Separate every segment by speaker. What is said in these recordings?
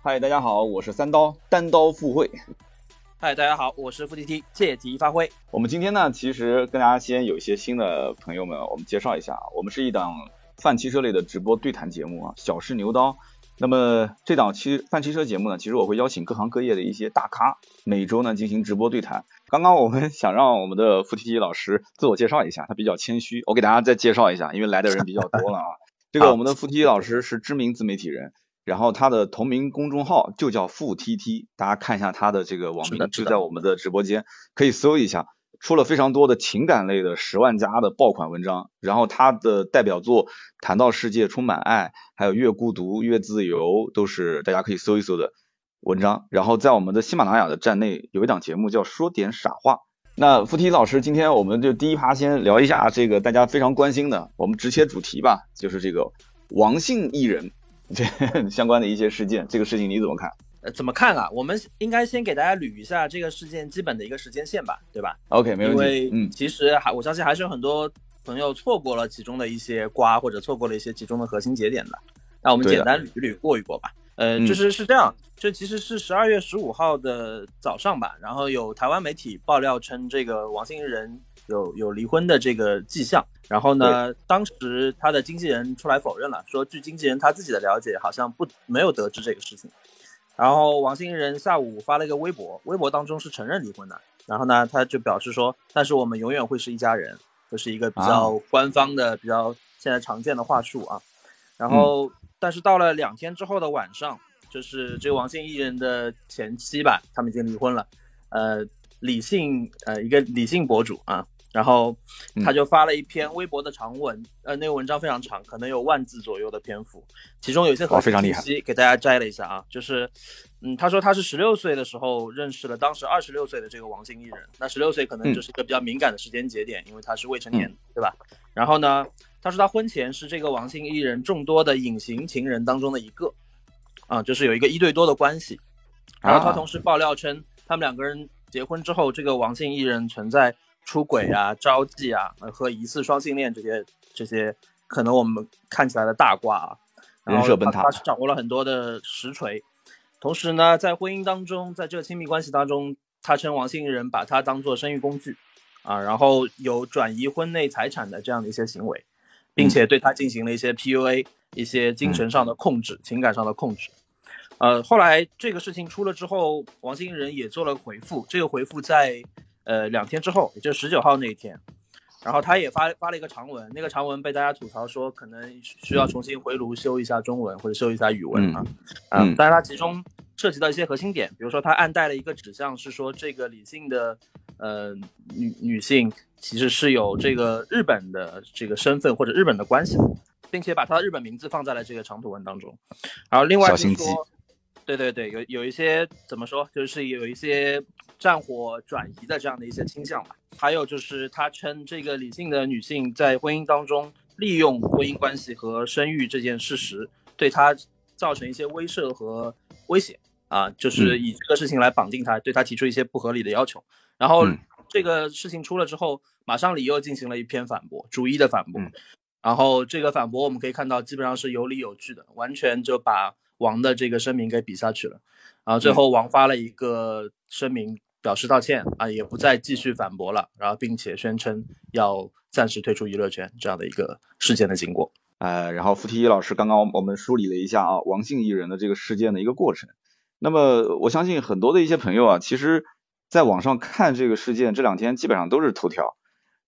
Speaker 1: 嗨，大家好，我是三刀，单刀赴会。
Speaker 2: 嗨，大家好，我是付 T T，借题发挥。
Speaker 1: 我们今天呢，其实跟大家先有一些新的朋友们，我们介绍一下啊，我们是一档泛汽车类的直播对谈节目啊，小试牛刀。那么这档汽泛汽车节目呢，其实我会邀请各行各业的一些大咖，每周呢进行直播对谈。刚刚我们想让我们的付 T T 老师自我介绍一下，他比较谦虚，我给大家再介绍一下，因为来的人比较多了啊。这个我们的付 T T 老师是知名自媒体人。然后他的同名公众号就叫富 TT，大家看一下他的这个网名就在我们的直播间，可以搜一下，出了非常多的情感类的十万加的爆款文章。然后他的代表作《谈到世界充满爱》，还有《越孤独越自由》，都是大家可以搜一搜的文章。然后在我们的喜马拉雅的站内有一档节目叫说点傻话。那付 T 老师，今天我们就第一趴先聊一下这个大家非常关心的，我们直切主题吧，就是这个王姓艺人。这 相关的一些事件，这个事情你怎么看？
Speaker 2: 呃，怎么看啊？我们应该先给大家捋一下这个事件基本的一个时间线吧，对吧
Speaker 1: ？OK，没问
Speaker 2: 题。因为嗯，其实还我相信还是有很多朋友错过了其中的一些瓜，或者错过了一些其中的核心节点的。那我们简单捋一捋过一过吧。呃，就是是这样，这其实是十二月十五号的早上吧，然后有台湾媒体爆料称这个王姓人有有离婚的这个迹象。然后呢？当时他的经纪人出来否认了，说据经纪人他自己的了解，好像不没有得知这个事情。然后王心仁下午发了一个微博，微博当中是承认离婚的。然后呢，他就表示说，但是我们永远会是一家人，这是一个比较官方的、比较现在常见的话术啊。然后，但是到了两天之后的晚上，就是这个王姓艺人的前妻吧，他们已经离婚了。呃，李姓呃一个李姓博主啊。然后他就发了一篇微博的长文，呃，那个文章非常长，可能有万字左右的篇幅，其中有一些很信息给大家摘了一下啊，就是，嗯，他说他是十六岁的时候认识了当时二十六岁的这个王姓艺人，那十六岁可能就是一个比较敏感的时间节点，因为他是未成年，对吧？然后呢，他说他婚前是这个王姓艺人众多的隐形情人当中的一个，啊，就是有一个一对多的关系，然后他同时爆料称，他们两个人结婚之后，这个王姓艺人存在。出轨啊，招妓啊，和疑似双性恋这些这些，可能我们看起来的大瓜啊，
Speaker 1: 人设崩塌，
Speaker 2: 他是掌握了很多的实锤。同时呢，在婚姻当中，在这个亲密关系当中，他称王姓人把他当做生育工具啊，然后有转移婚内财产的这样的一些行为，并且对他进行了一些 PUA，一些精神上的控制，情感上的控制。呃，后来这个事情出了之后，王姓人也做了回复，这个回复在。呃，两天之后，也就是十九号那一天，然后他也发发了一个长文，那个长文被大家吐槽说可能需要重新回炉修一下中文或者修一下语文啊，嗯，但是它其中涉及到一些核心点，比如说他暗带了一个指向是说这个李姓的呃女女性其实是有这个日本的这个身份或者日本的关系，并且把她的日本名字放在了这个长图文当中，然后另外就是说，对对对，有有一些怎么说，就是有一些。战火转移的这样的一些倾向吧，还有就是他称这个理性的女性在婚姻当中利用婚姻关系和生育这件事实，对他造成一些威慑和威胁啊，就是以这个事情来绑定他，对他提出一些不合理的要求。然后这个事情出了之后，马上李又进行了一篇反驳，逐一的反驳。然后这个反驳我们可以看到，基本上是有理有据的，完全就把王的这个声明给比下去了。然后最后王发了一个声明。表示道歉啊，也不再继续反驳了，然后并且宣称要暂时退出娱乐圈这样的一个事件的经过。
Speaker 1: 呃，然后付提一老师刚刚我们梳理了一下啊，王姓艺人的这个事件的一个过程。那么我相信很多的一些朋友啊，其实在网上看这个事件，这两天基本上都是头条，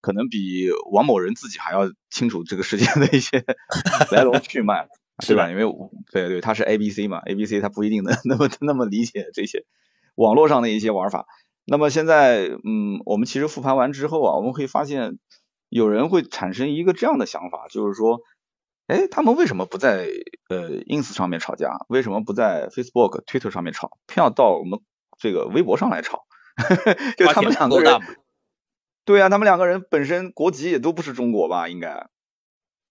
Speaker 1: 可能比王某人自己还要清楚这个事件的一些 来龙去脉，是吧？因为对对，他是 A B C 嘛，A B C 他不一定能 那么那么理解这些网络上的一些玩法。那么现在，嗯，我们其实复盘完之后啊，我们会发现有人会产生一个这样的想法，就是说，哎，他们为什么不在呃 ins 上面吵架？为什么不在 Facebook、Twitter 上面吵，偏要到我们这个微博上来吵？就他们两个人，对啊，他们两个人本身国籍也都不是中国吧？应该，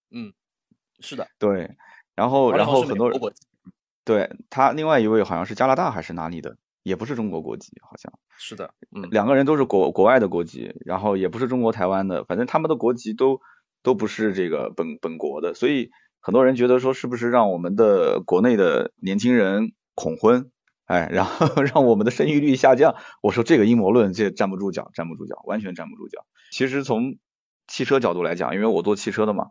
Speaker 2: 嗯，是的，
Speaker 1: 对，然后然后很多人，对他另外一位好像是加拿大还是哪里的？也不是中国国籍，好像
Speaker 2: 是的，嗯，
Speaker 1: 两个人都是国国外的国籍，然后也不是中国台湾的，反正他们的国籍都都不是这个本本国的，所以很多人觉得说是不是让我们的国内的年轻人恐婚，哎，然后 让我们的生育率下降。我说这个阴谋论这站不住脚，站不住脚，完全站不住脚。其实从汽车角度来讲，因为我做汽车的嘛，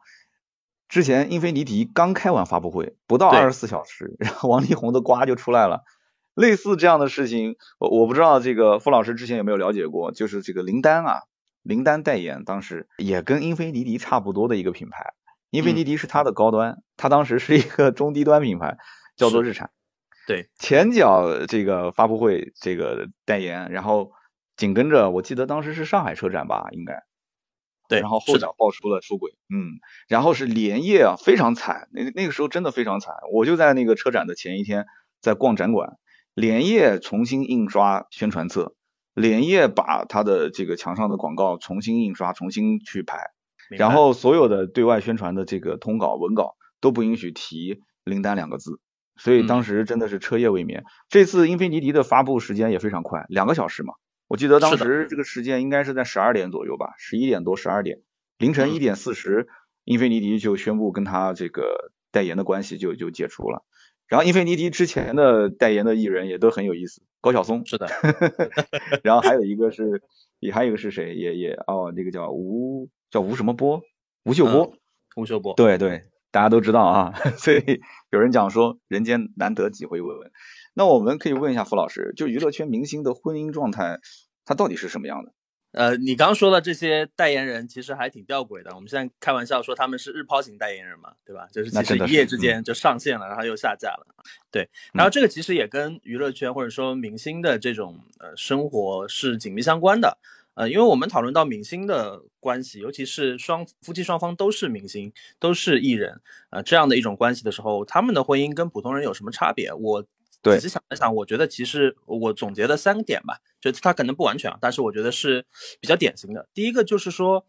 Speaker 1: 之前英菲尼迪刚开完发布会，不到二十四小时，然后王力宏的瓜就出来了。类似这样的事情，我我不知道这个傅老师之前有没有了解过，就是这个林丹啊，林丹代言当时也跟英菲尼迪差不多的一个品牌，英菲尼迪是它的高端，它当时是一个中低端品牌，叫做日产。
Speaker 2: 对，
Speaker 1: 前脚这个发布会这个代言，然后紧跟着我记得当时是上海车展吧，应该。
Speaker 2: 对，
Speaker 1: 然后后脚爆出了出轨，嗯，然后是连夜啊，非常惨，那那个时候真的非常惨，我就在那个车展的前一天在逛展馆。连夜重新印刷宣传册，连夜把他的这个墙上的广告重新印刷、重新去排，然后所有的对外宣传的这个通稿文稿都不允许提林丹两个字，所以当时真的是彻夜未眠。这次英菲尼迪的发布时间也非常快，两个小时嘛，我记得当时这个时间应该是在十二点左右吧，十一点多、十二点，凌晨一点四十，英菲尼迪就宣布跟他这个代言的关系就就解除了。然后英菲尼迪之前的代言的艺人也都很有意思，高晓松
Speaker 2: 是的，
Speaker 1: 然后还有一个是，也还有一个是谁？也也哦，那个叫吴叫吴什么波，吴秀波，
Speaker 2: 吴秀波，
Speaker 1: 对对，大家都知道啊。所以有人讲说人间难得几回闻闻。那我们可以问一下傅老师，就娱乐圈明星的婚姻状态，它到底是什么样的？
Speaker 2: 呃，你刚说的这些代言人其实还挺吊诡的。我们现在开玩笑说他们是日抛型代言人嘛，对吧？就是其实一夜之间就上线了，然后又下架了。对，然后这个其实也跟娱乐圈或者说明星的这种呃生活是紧密相关的。呃，因为我们讨论到明星的关系，尤其是双夫妻双方都是明星，都是艺人，呃，这样的一种关系的时候，他们的婚姻跟普通人有什么差别？我。仔细想一想，我觉得其实我总结的三个点吧，就它可能不完全啊，但是我觉得是比较典型的。第一个就是说，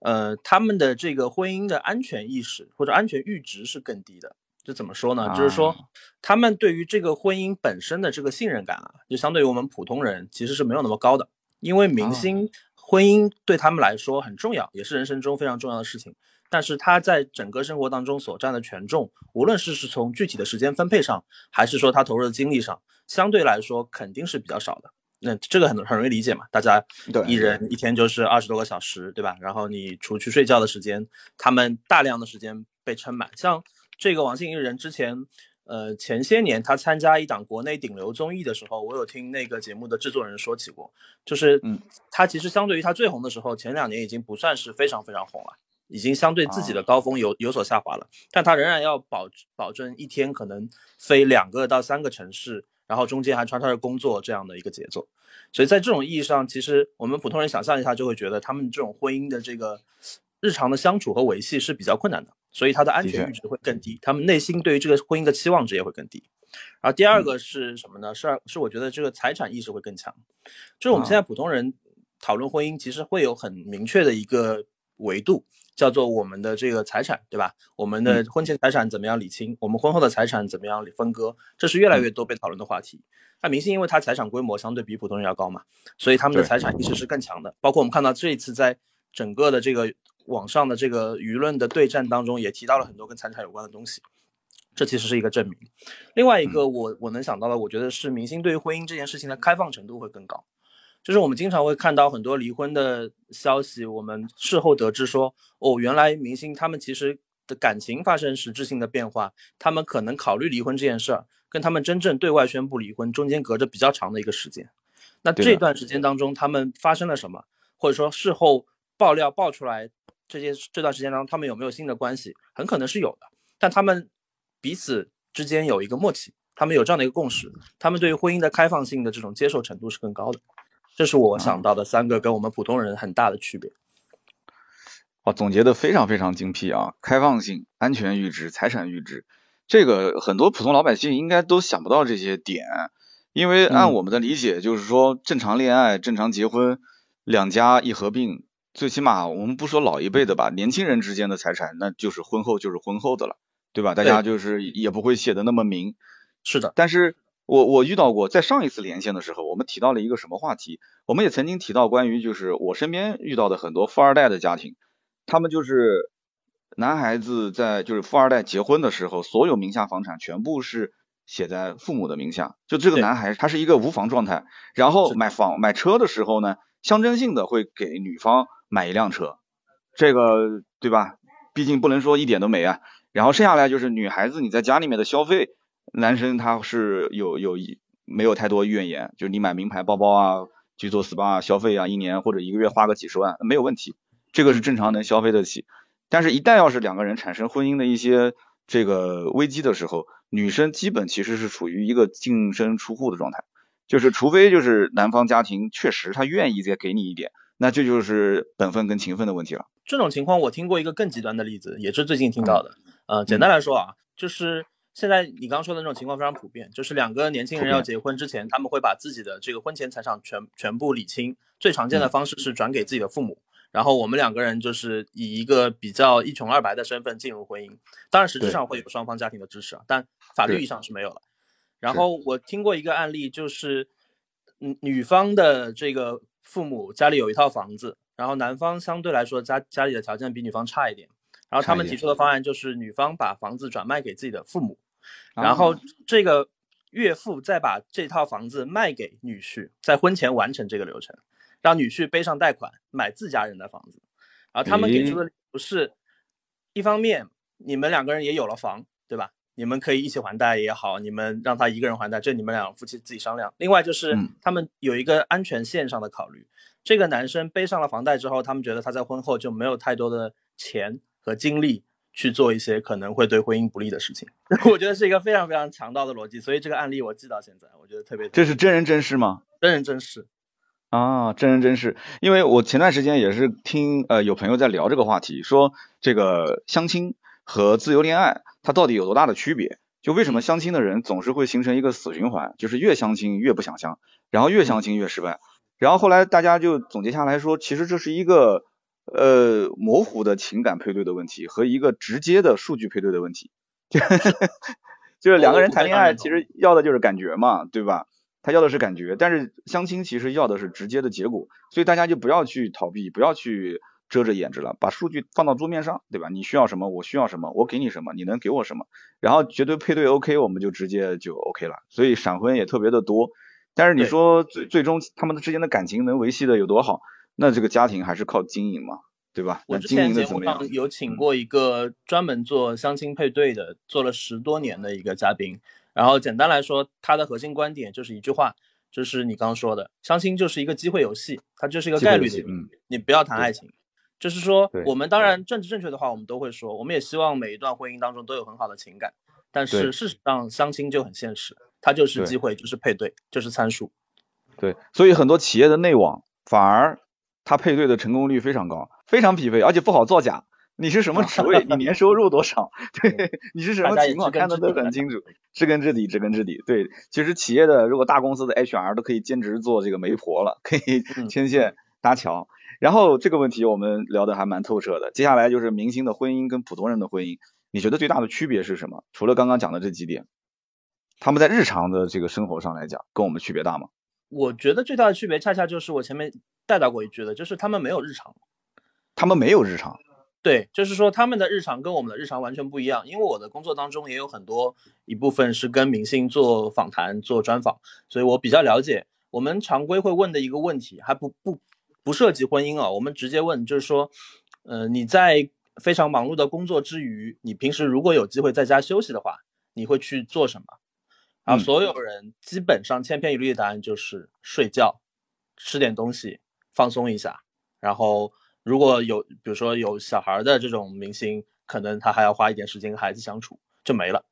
Speaker 2: 呃，他们的这个婚姻的安全意识或者安全阈值是更低的。这怎么说呢？就是说，他们对于这个婚姻本身的这个信任感啊，就相对于我们普通人其实是没有那么高的。因为明星婚姻对他们来说很重要，也是人生中非常重要的事情。但是他在整个生活当中所占的权重，无论是是从具体的时间分配上，还是说他投入的精力上，相对来说肯定是比较少的。那这个很很容易理解嘛，大家一人一天就是二十多个小时，对吧？然后你除去睡觉的时间，他们大量的时间被撑满。像这个王心怡人之前，呃，前些年他参加一档国内顶流综艺的时候，我有听那个节目的制作人说起过，就是嗯，他其实相对于他最红的时候，前两年已经不算是非常非常红了。已经相对自己的高峰有有所下滑了，但他仍然要保保证一天可能飞两个到三个城市，然后中间还穿插着工作这样的一个节奏，所以在这种意义上，其实我们普通人想象一下就会觉得他们这种婚姻的这个日常的相处和维系是比较困难的，所以他的安全阈值会更低，他们内心对于这个婚姻的期望值也会更低。然后第二个是什么呢？是是我觉得这个财产意识会更强，就是我们现在普通人讨论婚姻，其实会有很明确的一个维度。叫做我们的这个财产，对吧？我们的婚前财产怎么样理清？我们婚后的财产怎么样分割？这是越来越多被讨论的话题。那明星因为他财产规模相对比普通人要高嘛，所以他们的财产意识是更强的。包括我们看到这一次在整个的这个网上的这个舆论的对战当中，也提到了很多跟财产有关的东西。这其实是一个证明。另外一个，我我能想到的，我觉得是明星对于婚姻这件事情的开放程度会更高。就是我们经常会看到很多离婚的消息，我们事后得知说，哦，原来明星他们其实的感情发生实质性的变化，他们可能考虑离婚这件事儿，跟他们真正对外宣布离婚中间隔着比较长的一个时间。那这段时间当中，他们发生了什么，或者说事后爆料爆出来这些这段时间当中，他们有没有新的关系，很可能是有的。但他们彼此之间有一个默契，他们有这样的一个共识，他们对于婚姻的开放性的这种接受程度是更高的。这是我想到的三个跟我们普通人很大的区别。
Speaker 1: 哦，总结的非常非常精辟啊！开放性、安全阈值、财产阈值，这个很多普通老百姓应该都想不到这些点，因为按我们的理解，就是说正常恋爱、正常结婚，两家一合并，最起码我们不说老一辈的吧，年轻人之间的财产那就是婚后就是婚后的了，对吧？大家就是也不会写的那么明。
Speaker 2: 是的，
Speaker 1: 但是。我我遇到过，在上一次连线的时候，我们提到了一个什么话题？我们也曾经提到关于就是我身边遇到的很多富二代的家庭，他们就是男孩子在就是富二代结婚的时候，所有名下房产全部是写在父母的名下，就这个男孩他是一个无房状态，然后买房买车的时候呢，象征性的会给女方买一辆车，这个对吧？毕竟不能说一点都没啊。然后剩下来就是女孩子你在家里面的消费，男生他是有有一没有太多怨言，就是你买名牌包包啊，去做 SPA 消费啊，一年或者一个月花个几十万没有问题，这个是正常能消费得起。但是，一旦要是两个人产生婚姻的一些这个危机的时候，女生基本其实是处于一个净身出户的状态，就是除非就是男方家庭确实他愿意再给你一点，那这就是本分跟情分的问题了。
Speaker 2: 这种情况我听过一个更极端的例子，也是最近听到的。呃，简单来说啊，就是现在你刚刚说的那种情况非常普遍，就是两个年轻人要结婚之前，他们会把自己的这个婚前财产全全部理清，最常见的方式是转给自己的父母。然后我们两个人就是以一个比较一穷二白的身份进入婚姻，当然实质上会有双方家庭的支持啊，但法律意义上是没有了。然后我听过一个案例，就是女女方的这个父母家里有一套房子，然后男方相对来说家家里的条件比女方差一点，然后他们提出的方案就是女方把房子转卖给自己的父母，然后这个岳父再把这套房子卖给女婿，在婚前完成这个流程。让女婿背上贷款买自家人的房子，而他们给出的不是，一方面你们两个人也有了房，对吧？你们可以一起还贷也好，你们让他一个人还贷，这你们两夫妻自己商量。另外就是他们有一个安全线上的考虑，这个男生背上了房贷之后，他们觉得他在婚后就没有太多的钱和精力去做一些可能会对婚姻不利的事情。我觉得是一个非常非常强盗的逻辑，所以这个案例我记到现在，我觉得特别。
Speaker 1: 这是真人真事吗？
Speaker 2: 真人真事。
Speaker 1: 啊，真人真事，因为我前段时间也是听呃有朋友在聊这个话题，说这个相亲和自由恋爱它到底有多大的区别？就为什么相亲的人总是会形成一个死循环，就是越相亲越不想相，然后越相亲越失败，然后后来大家就总结下来说，其实这是一个呃模糊的情感配对的问题和一个直接的数据配对的问题，就 就是两个人谈恋爱其实要的就是感觉嘛，对吧？他要的是感觉，但是相亲其实要的是直接的结果，所以大家就不要去逃避，不要去遮着掩着了，把数据放到桌面上，对吧？你需要什么，我需要什么，我给你什么，你能给我什么，然后绝对配对 OK，我们就直接就 OK 了。所以闪婚也特别的多，但是你说最最终他们之间的感情能维系的有多好？那这个家庭还是靠经营嘛，对吧？
Speaker 2: 我之前节目上有请过一个专门做相亲配对的，做了十多年的一个嘉宾。然后简单来说，他的核心观点就是一句话，就是你刚刚说的，相亲就是一个机会游戏，它就是一个概率的，嗯，你不要谈爱情。就是说，我们当然政治正确的话，我们都会说，我们也希望每一段婚姻当中都有很好的情感，但是事实上，相亲就很现实，它就是机会，就是配对，就是参数。
Speaker 1: 对，所以很多企业的内网反而它配对的成功率非常高，非常匹配，而且不好造假。你是什么 职位？你年收入多少？对，你是什么情况？看的都很清楚，知根知底，知根知底。对，其实企业的如果大公司的 HR 都可以兼职做这个媒婆了，可以牵线搭桥。然后这个问题我们聊的还蛮透彻的。接下来就是明星的婚姻跟普通人的婚姻，你觉得最大的区别是什么？除了刚刚讲的这几点，他们在日常的这个生活上来讲，跟我们区别大吗？
Speaker 2: 我觉得最大的区别恰恰就是我前面带到过一句的，就是他们没有日常，
Speaker 1: 他们没有日常。
Speaker 2: 对，就是说他们的日常跟我们的日常完全不一样，因为我的工作当中也有很多一部分是跟明星做访谈、做专访，所以我比较了解。我们常规会问的一个问题，还不不不涉及婚姻啊，我们直接问，就是说，呃，你在非常忙碌的工作之余，你平时如果有机会在家休息的话，你会去做什么？然后所有人基本上千篇一律的答案就是睡觉、吃点东西、放松一下，然后。如果有，比如说有小孩的这种明星，可能他还要花一点时间跟孩子相处，就没了。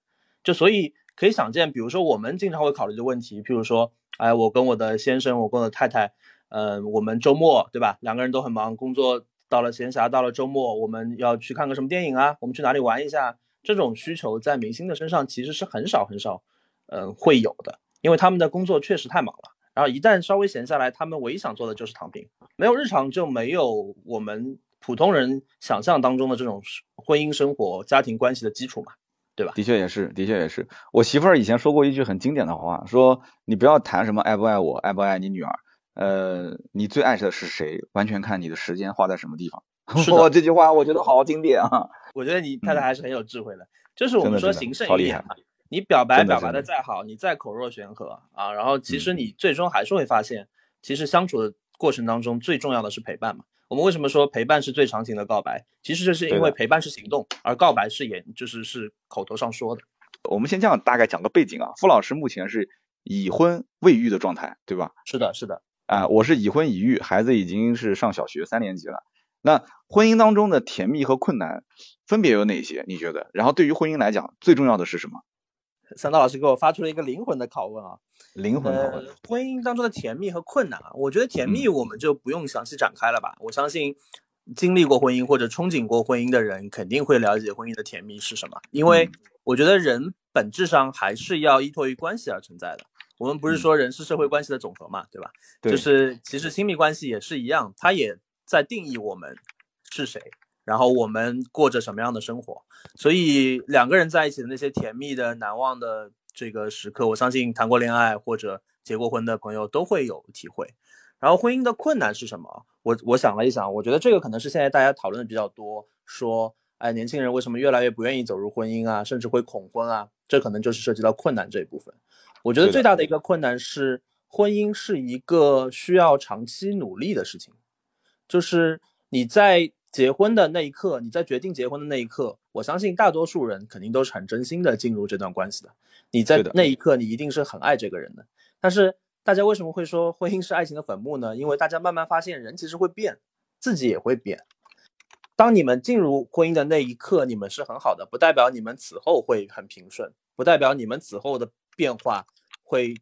Speaker 2: 就所以可以想见，比如说我们经常会考虑的问题，譬如说，哎，我跟我的先生，我跟我的太太，嗯，我们周末对吧？两个人都很忙，工作到了闲暇，到了周末，我们要去看个什么电影啊？我们去哪里玩一下？这种需求在明星的身上其实是很少很少，嗯，会有的，因为他们的工作确实太忙了。然后一旦稍微闲下来，他们唯一想做的就是躺平，没有日常就没有我们普通人想象当中的这种婚姻生活、家庭关系的基础嘛，对吧？
Speaker 1: 的确也是，的确也是。我媳妇儿以前说过一句很经典的话，说你不要谈什么爱不爱我，爱不爱你女儿，呃，你最爱的是谁，完全看你的时间花在什么地方。
Speaker 2: 我，
Speaker 1: 这句话我觉得好经典啊！
Speaker 2: 我觉得你太太还是很有智慧的，就是我们说行胜于言嘛。你表白表白的再好，你再口若悬河啊，然后其实你最终还是会发现，其实相处的过程当中最重要的是陪伴嘛。我们为什么说陪伴是最长情的告白？其实这是因为陪伴是行动，而告白是言就是是口头上说的。
Speaker 1: 我们先这样大概讲个背景啊，傅老师目前是已婚未育的状态，对吧？
Speaker 2: 是的，是的。
Speaker 1: 啊，我是已婚已育，孩子已经是上小学三年级了。那婚姻当中的甜蜜和困难分别有哪些？你觉得？然后对于婚姻来讲，最重要的是什么？
Speaker 2: 三刀老师给我发出了一个灵魂的拷问啊，
Speaker 1: 灵魂拷问。
Speaker 2: 呃，婚姻当中的甜蜜和困难啊，我觉得甜蜜我们就不用详细展开了吧。我相信经历过婚姻或者憧憬过婚姻的人，肯定会了解婚姻的甜蜜是什么。因为我觉得人本质上还是要依托于关系而存在的。我们不是说人是社会关系的总和嘛，对吧？
Speaker 1: 对
Speaker 2: 就是其实亲密关系也是一样，它也在定义我们是谁，然后我们过着什么样的生活。所以两个人在一起的那些甜蜜的、难忘的这个时刻，我相信谈过恋爱或者结过婚的朋友都会有体会。然后婚姻的困难是什么？我我想了一想，我觉得这个可能是现在大家讨论的比较多，说，哎，年轻人为什么越来越不愿意走入婚姻啊，甚至会恐婚啊？这可能就是涉及到困难这一部分。我觉得最大的一个困难是，婚姻是一个需要长期努力的事情。就是你在结婚的那一刻，你在决定结婚的那一刻，我相信大多数人肯定都是很真心的进入这段关系的。你在那一刻，你一定是很爱这个人的。但是大家为什么会说婚姻是爱情的坟墓呢？因为大家慢慢发现，人其实会变，自己也会变。当你们进入婚姻的那一刻，你们是很好的，不代表你们此后会很平顺，不代表你们此后的变化会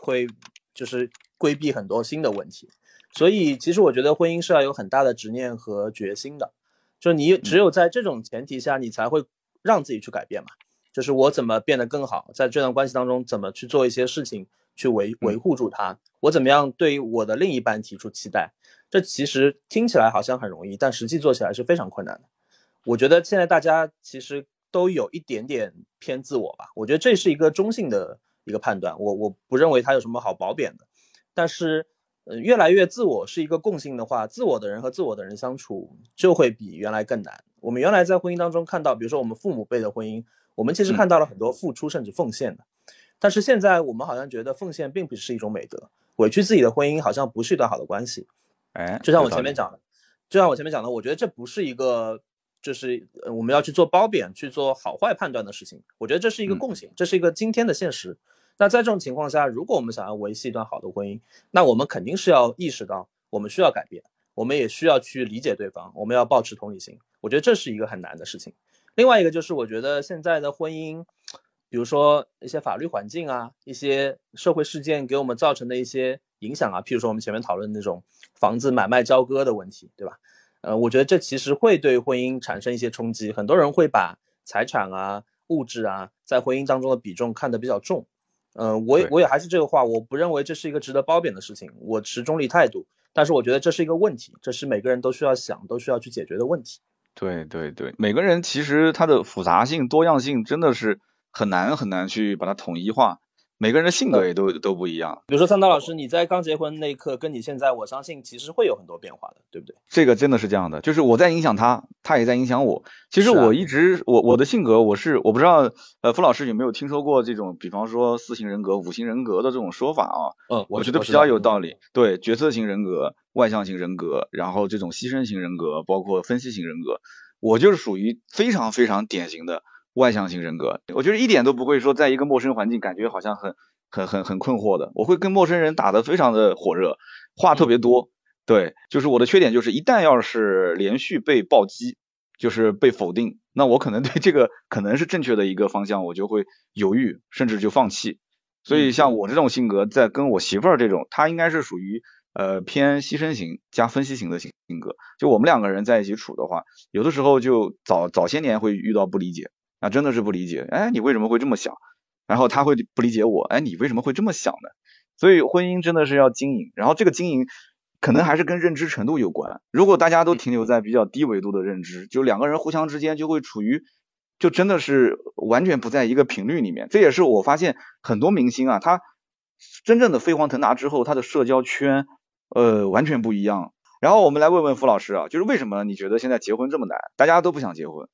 Speaker 2: 会就是规避很多新的问题。所以，其实我觉得婚姻是要有很大的执念和决心的，就你只有在这种前提下，你才会让自己去改变嘛。就是我怎么变得更好，在这段关系当中怎么去做一些事情去维维护住它，我怎么样对我的另一半提出期待。这其实听起来好像很容易，但实际做起来是非常困难的。我觉得现在大家其实都有一点点偏自我吧，我觉得这是一个中性的一个判断，我我不认为它有什么好褒贬的。但是，呃，越来越自我是一个共性的话，自我的人和自我的人相处就会比原来更难。我们原来在婚姻当中看到，比如说我们父母辈的婚姻，我们其实看到了很多付出甚至奉献的，但是现在我们好像觉得奉献并不是一种美德，委屈自己的婚姻好像不是一段好的关系。
Speaker 1: 哎，
Speaker 2: 就像我前面讲的，就像我前面讲的，我觉得这不是一个就是呃我们要去做褒贬、去做好坏判断的事情。我觉得这是一个
Speaker 1: 嗯
Speaker 2: 共性，这是一个今天的现实。那在这种情况下，如果我们想要维系一段好的婚姻，那我们肯定是要意识到我们需要改变，我们也需要去理解对方，我们要保持同理心。我觉得这是一个很难的事情。另外一个就是，我觉得现在的婚姻，比如说一些法律环境啊，一些社会事件给我们造成的一些影响啊，譬如说我们前面讨论那种房子买卖交割的问题，对吧？呃，我觉得这其实会对婚姻产生一些冲击。很多人会把财产啊、物质啊，在婚姻当中的比重看得比较重。呃，我也我也还是这个话，我不认为这是一个值得褒贬的事情，我持中立态度。但是我觉得这是一个问题，这是每个人都需要想、都需要去解决的问题。
Speaker 1: 对对对，每个人其实他的复杂性、多样性真的是很难很难去把它统一化，每个人的性格也都都不一样。
Speaker 2: 比如说三刀老师，你在刚结婚那一刻，跟你现在，我相信其实会有很多变化的，对不对？
Speaker 1: 这个真的是这样的，就是我在影响他，他也在影响我。其实我一直我我的性格我是我不知道，呃，付老师有没有听说过这种，比方说四型人格、五型人格的这种说法啊？
Speaker 2: 嗯，
Speaker 1: 我觉得比较有道理。对，决策型人格、外向型人格，然后这种牺牲型人格，包括分析型人格，我就是属于非常非常典型的外向型人格。我觉得一点都不会说在一个陌生环境感觉好像很很很很困惑的，我会跟陌生人打得非常的火热，话特别多。对，就是我的缺点就是一旦要是连续被暴击，就是被否定，那我可能对这个可能是正确的一个方向，我就会犹豫，甚至就放弃。所以像我这种性格，在跟我媳妇儿这种，她应该是属于呃偏牺牲型加分析型的性性格。就我们两个人在一起处的话，有的时候就早早些年会遇到不理解，啊真的是不理解，哎你为什么会这么想？然后他会不理解我，哎你为什么会这么想呢？所以婚姻真的是要经营，然后这个经营可能还是跟认知程度有关。如果大家都停留在比较低维度的认知，就两个人互相之间就会处于，就真的是完全不在一个频率里面。这也是我发现很多明星啊，他真正的飞黄腾达之后，他的社交圈呃完全不一样。然后我们来问问傅老师啊，就是为什么你觉得现在结婚这么难？大家都不想结婚，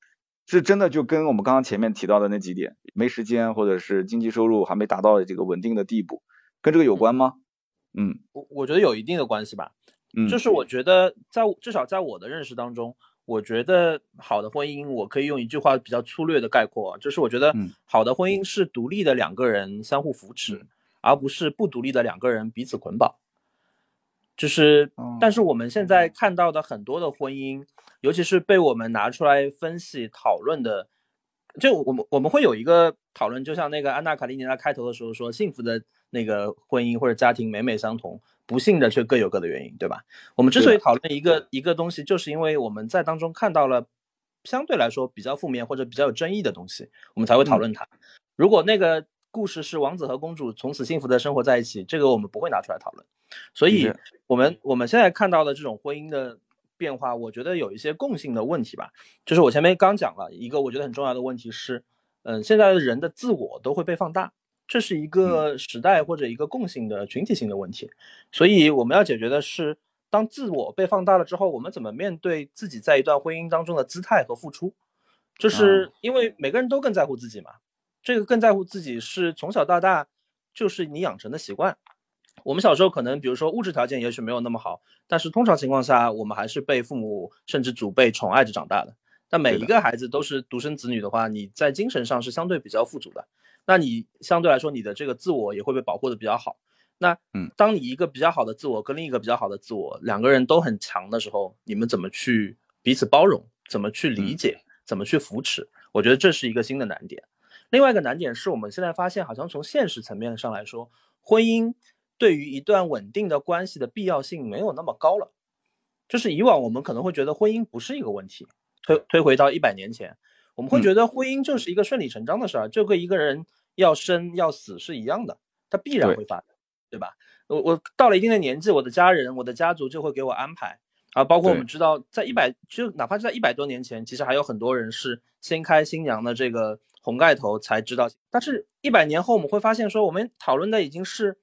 Speaker 1: 是真的就跟我们刚刚前面提到的那几点，没时间或者是经济收入还没达到这个稳定的地步，跟这个有关吗？嗯，
Speaker 2: 我我觉得有一定的关系吧。
Speaker 1: 嗯，
Speaker 2: 就是我觉得在至少在我的认识当中，我觉得好的婚姻，我可以用一句话比较粗略的概括，就是我觉得好的婚姻是独立的两个人相互扶持，而不是不独立的两个人彼此捆绑。就是，但是我们现在看到的很多的婚姻，尤其是被我们拿出来分析讨论的，就我们我们会有一个讨论，就像那个安娜卡列尼娜开头的时候说，幸福的那个婚姻或者家庭每每相同，不幸的却各有各的原因，对吧？我们之所以讨论一个一个东西，就是因为我们在当中看到了相对来说比较负面或者比较有争议的东西，我们才会讨论它。如果那个故事是王子和公主从此幸福的生活在一起，这个我们不会拿出来讨论。所以，我们我们现在看到的这种婚姻的变化，我觉得有一些共性的问题吧。就是我前面刚讲了一个我觉得很重要的问题是，嗯，现在的人的自我都会被放大，这是一个时代或者一个共性的群体性的问题。所以我们要解决的是，当自我被放大了之后，我们怎么面对自己在一段婚姻当中的姿态和付出？就是因为每个人都更在乎自己嘛，这个更在乎自己是从小到大就是你养成的习惯。我们小时候可能，比如说物质条件也许没有那么好，但是通常情况下，我们还是被父母甚至祖辈宠爱着长大的。但每一个孩子都是独生子女的话，你在精神上是相对比较富足的，那你相对来说你的这个自我也会被保护的比较好。那嗯，当你一个比较好的自我跟另一个比较好的自我两个人都很强的时候，你们怎么去彼此包容？怎么去理解？怎么去扶持？我觉得这是一个新的难点。另外一个难点是我们现在发现，好像从现实层面上来说，婚姻。对于一段稳定的关系的必要性没有那么高了，就是以往我们可能会觉得婚姻不是一个问题，推推回到一百年前，我们会觉得婚姻就是一个顺理成章的事儿，就跟一个人要生要死是一样的，它必然会发生，对吧？我我到了一定的年纪，我的家人、我的家族就会给我安排啊，包括我们知道，在一百就哪怕是在一百多年前，其实还有很多人是掀开新娘的这个红盖头才知道，但是一百年后我们会发现说，我们讨论的已经是。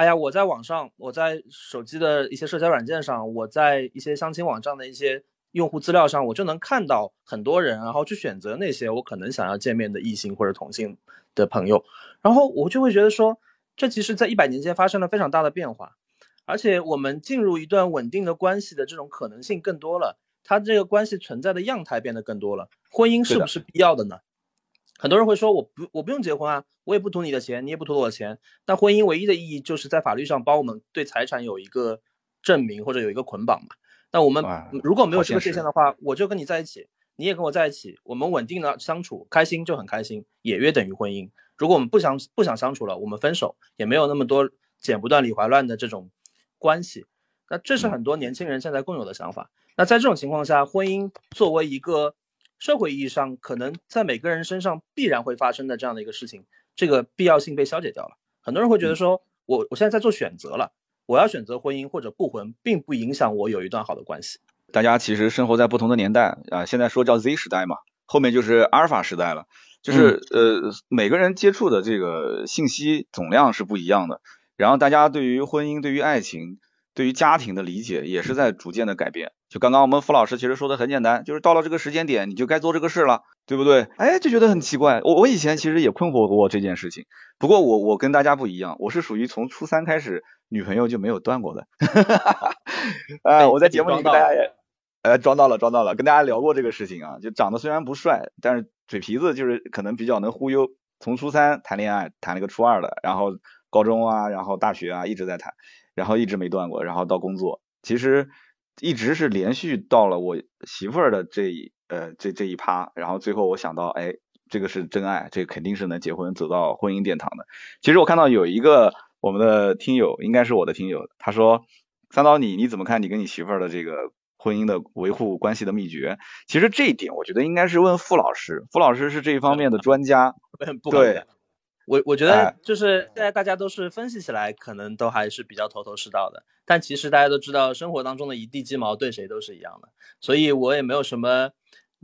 Speaker 2: 哎呀，我在网上，我在手机的一些社交软件上，我在一些相亲网站的一些用户资料上，我就能看到很多人，然后去选择那些我可能想要见面的异性或者同性的朋友，然后我就会觉得说，这其实在一百年间发生了非常大的变化，而且我们进入一段稳定的关系的这种可能性更多了，它这个关系存在的样态变得更多了，婚姻是不是必要的呢？很多人会说，我不我不用结婚啊，我也不图你的钱，你也不图我的钱。但婚姻唯一的意义就是在法律上帮我们对财产有一个证明或者有一个捆绑嘛。那我们如果没有这个界限的话，我就跟你在一起，你也跟我在一起，我们稳定的相处，开心就很开心，也约等于婚姻。如果我们不想不想相处了，我们分手，也没有那么多剪不断理还乱的这种关系。那这是很多年轻人现在共有的想法。那在这种情况下，婚姻作为一个。社会意义上，可能在每个人身上必然会发生的这样的一个事情，这个必要性被消解掉了。很多人会觉得说，我我现在在做选择了，我要选择婚姻或者不婚，并不影响我有一段好的关系。
Speaker 1: 大家其实生活在不同的年代啊，现在说叫 Z 时代嘛，后面就是阿尔法时代了，就是呃每个人接触的这个信息总量是不一样的，然后大家对于婚姻、对于爱情、对于家庭的理解也是在逐渐的改变。就刚刚我们付老师其实说的很简单，就是到了这个时间点，你就该做这个事了，对不对？哎，就觉得很奇怪。我我以前其实也困惑过这件事情，不过我我跟大家不一样，我是属于从初三开始女朋友就没有断过的。哎，我在节目里跟大家也，呃，装到了装到了，跟大家聊过这个事情啊。就长得虽然不帅，但是嘴皮子就是可能比较能忽悠。从初三谈恋爱谈了个初二的，然后高中啊，然后大学啊一直在谈，然后一直没断过，然后到工作，其实。一直是连续到了我媳妇儿的这一呃这这一趴，然后最后我想到，哎，这个是真爱，这肯定是能结婚走到婚姻殿堂的。其实我看到有一个我们的听友，应该是我的听友，他说三刀你你怎么看你跟你媳妇儿的这个婚姻的维护关系的秘诀？其实这一点我觉得应该是问傅老师，傅老师是这一方面的专家。对。
Speaker 2: 我我觉得就是现在大家都是分析起来，可能都还是比较头头是道的。但其实大家都知道，生活当中的一地鸡毛对谁都是一样的，所以我也没有什么，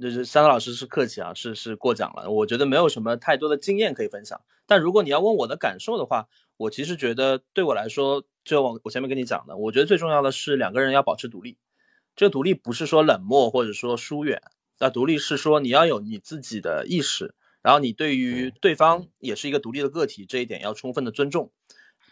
Speaker 2: 就是三个老师是客气啊，是是过奖了。我觉得没有什么太多的经验可以分享。但如果你要问我的感受的话，我其实觉得对我来说，就我我前面跟你讲的，我觉得最重要的是两个人要保持独立。这个独立不是说冷漠或者说疏远，那独立是说你要有你自己的意识，然后你对于对方也是一个独立的个体，这一点要充分的尊重，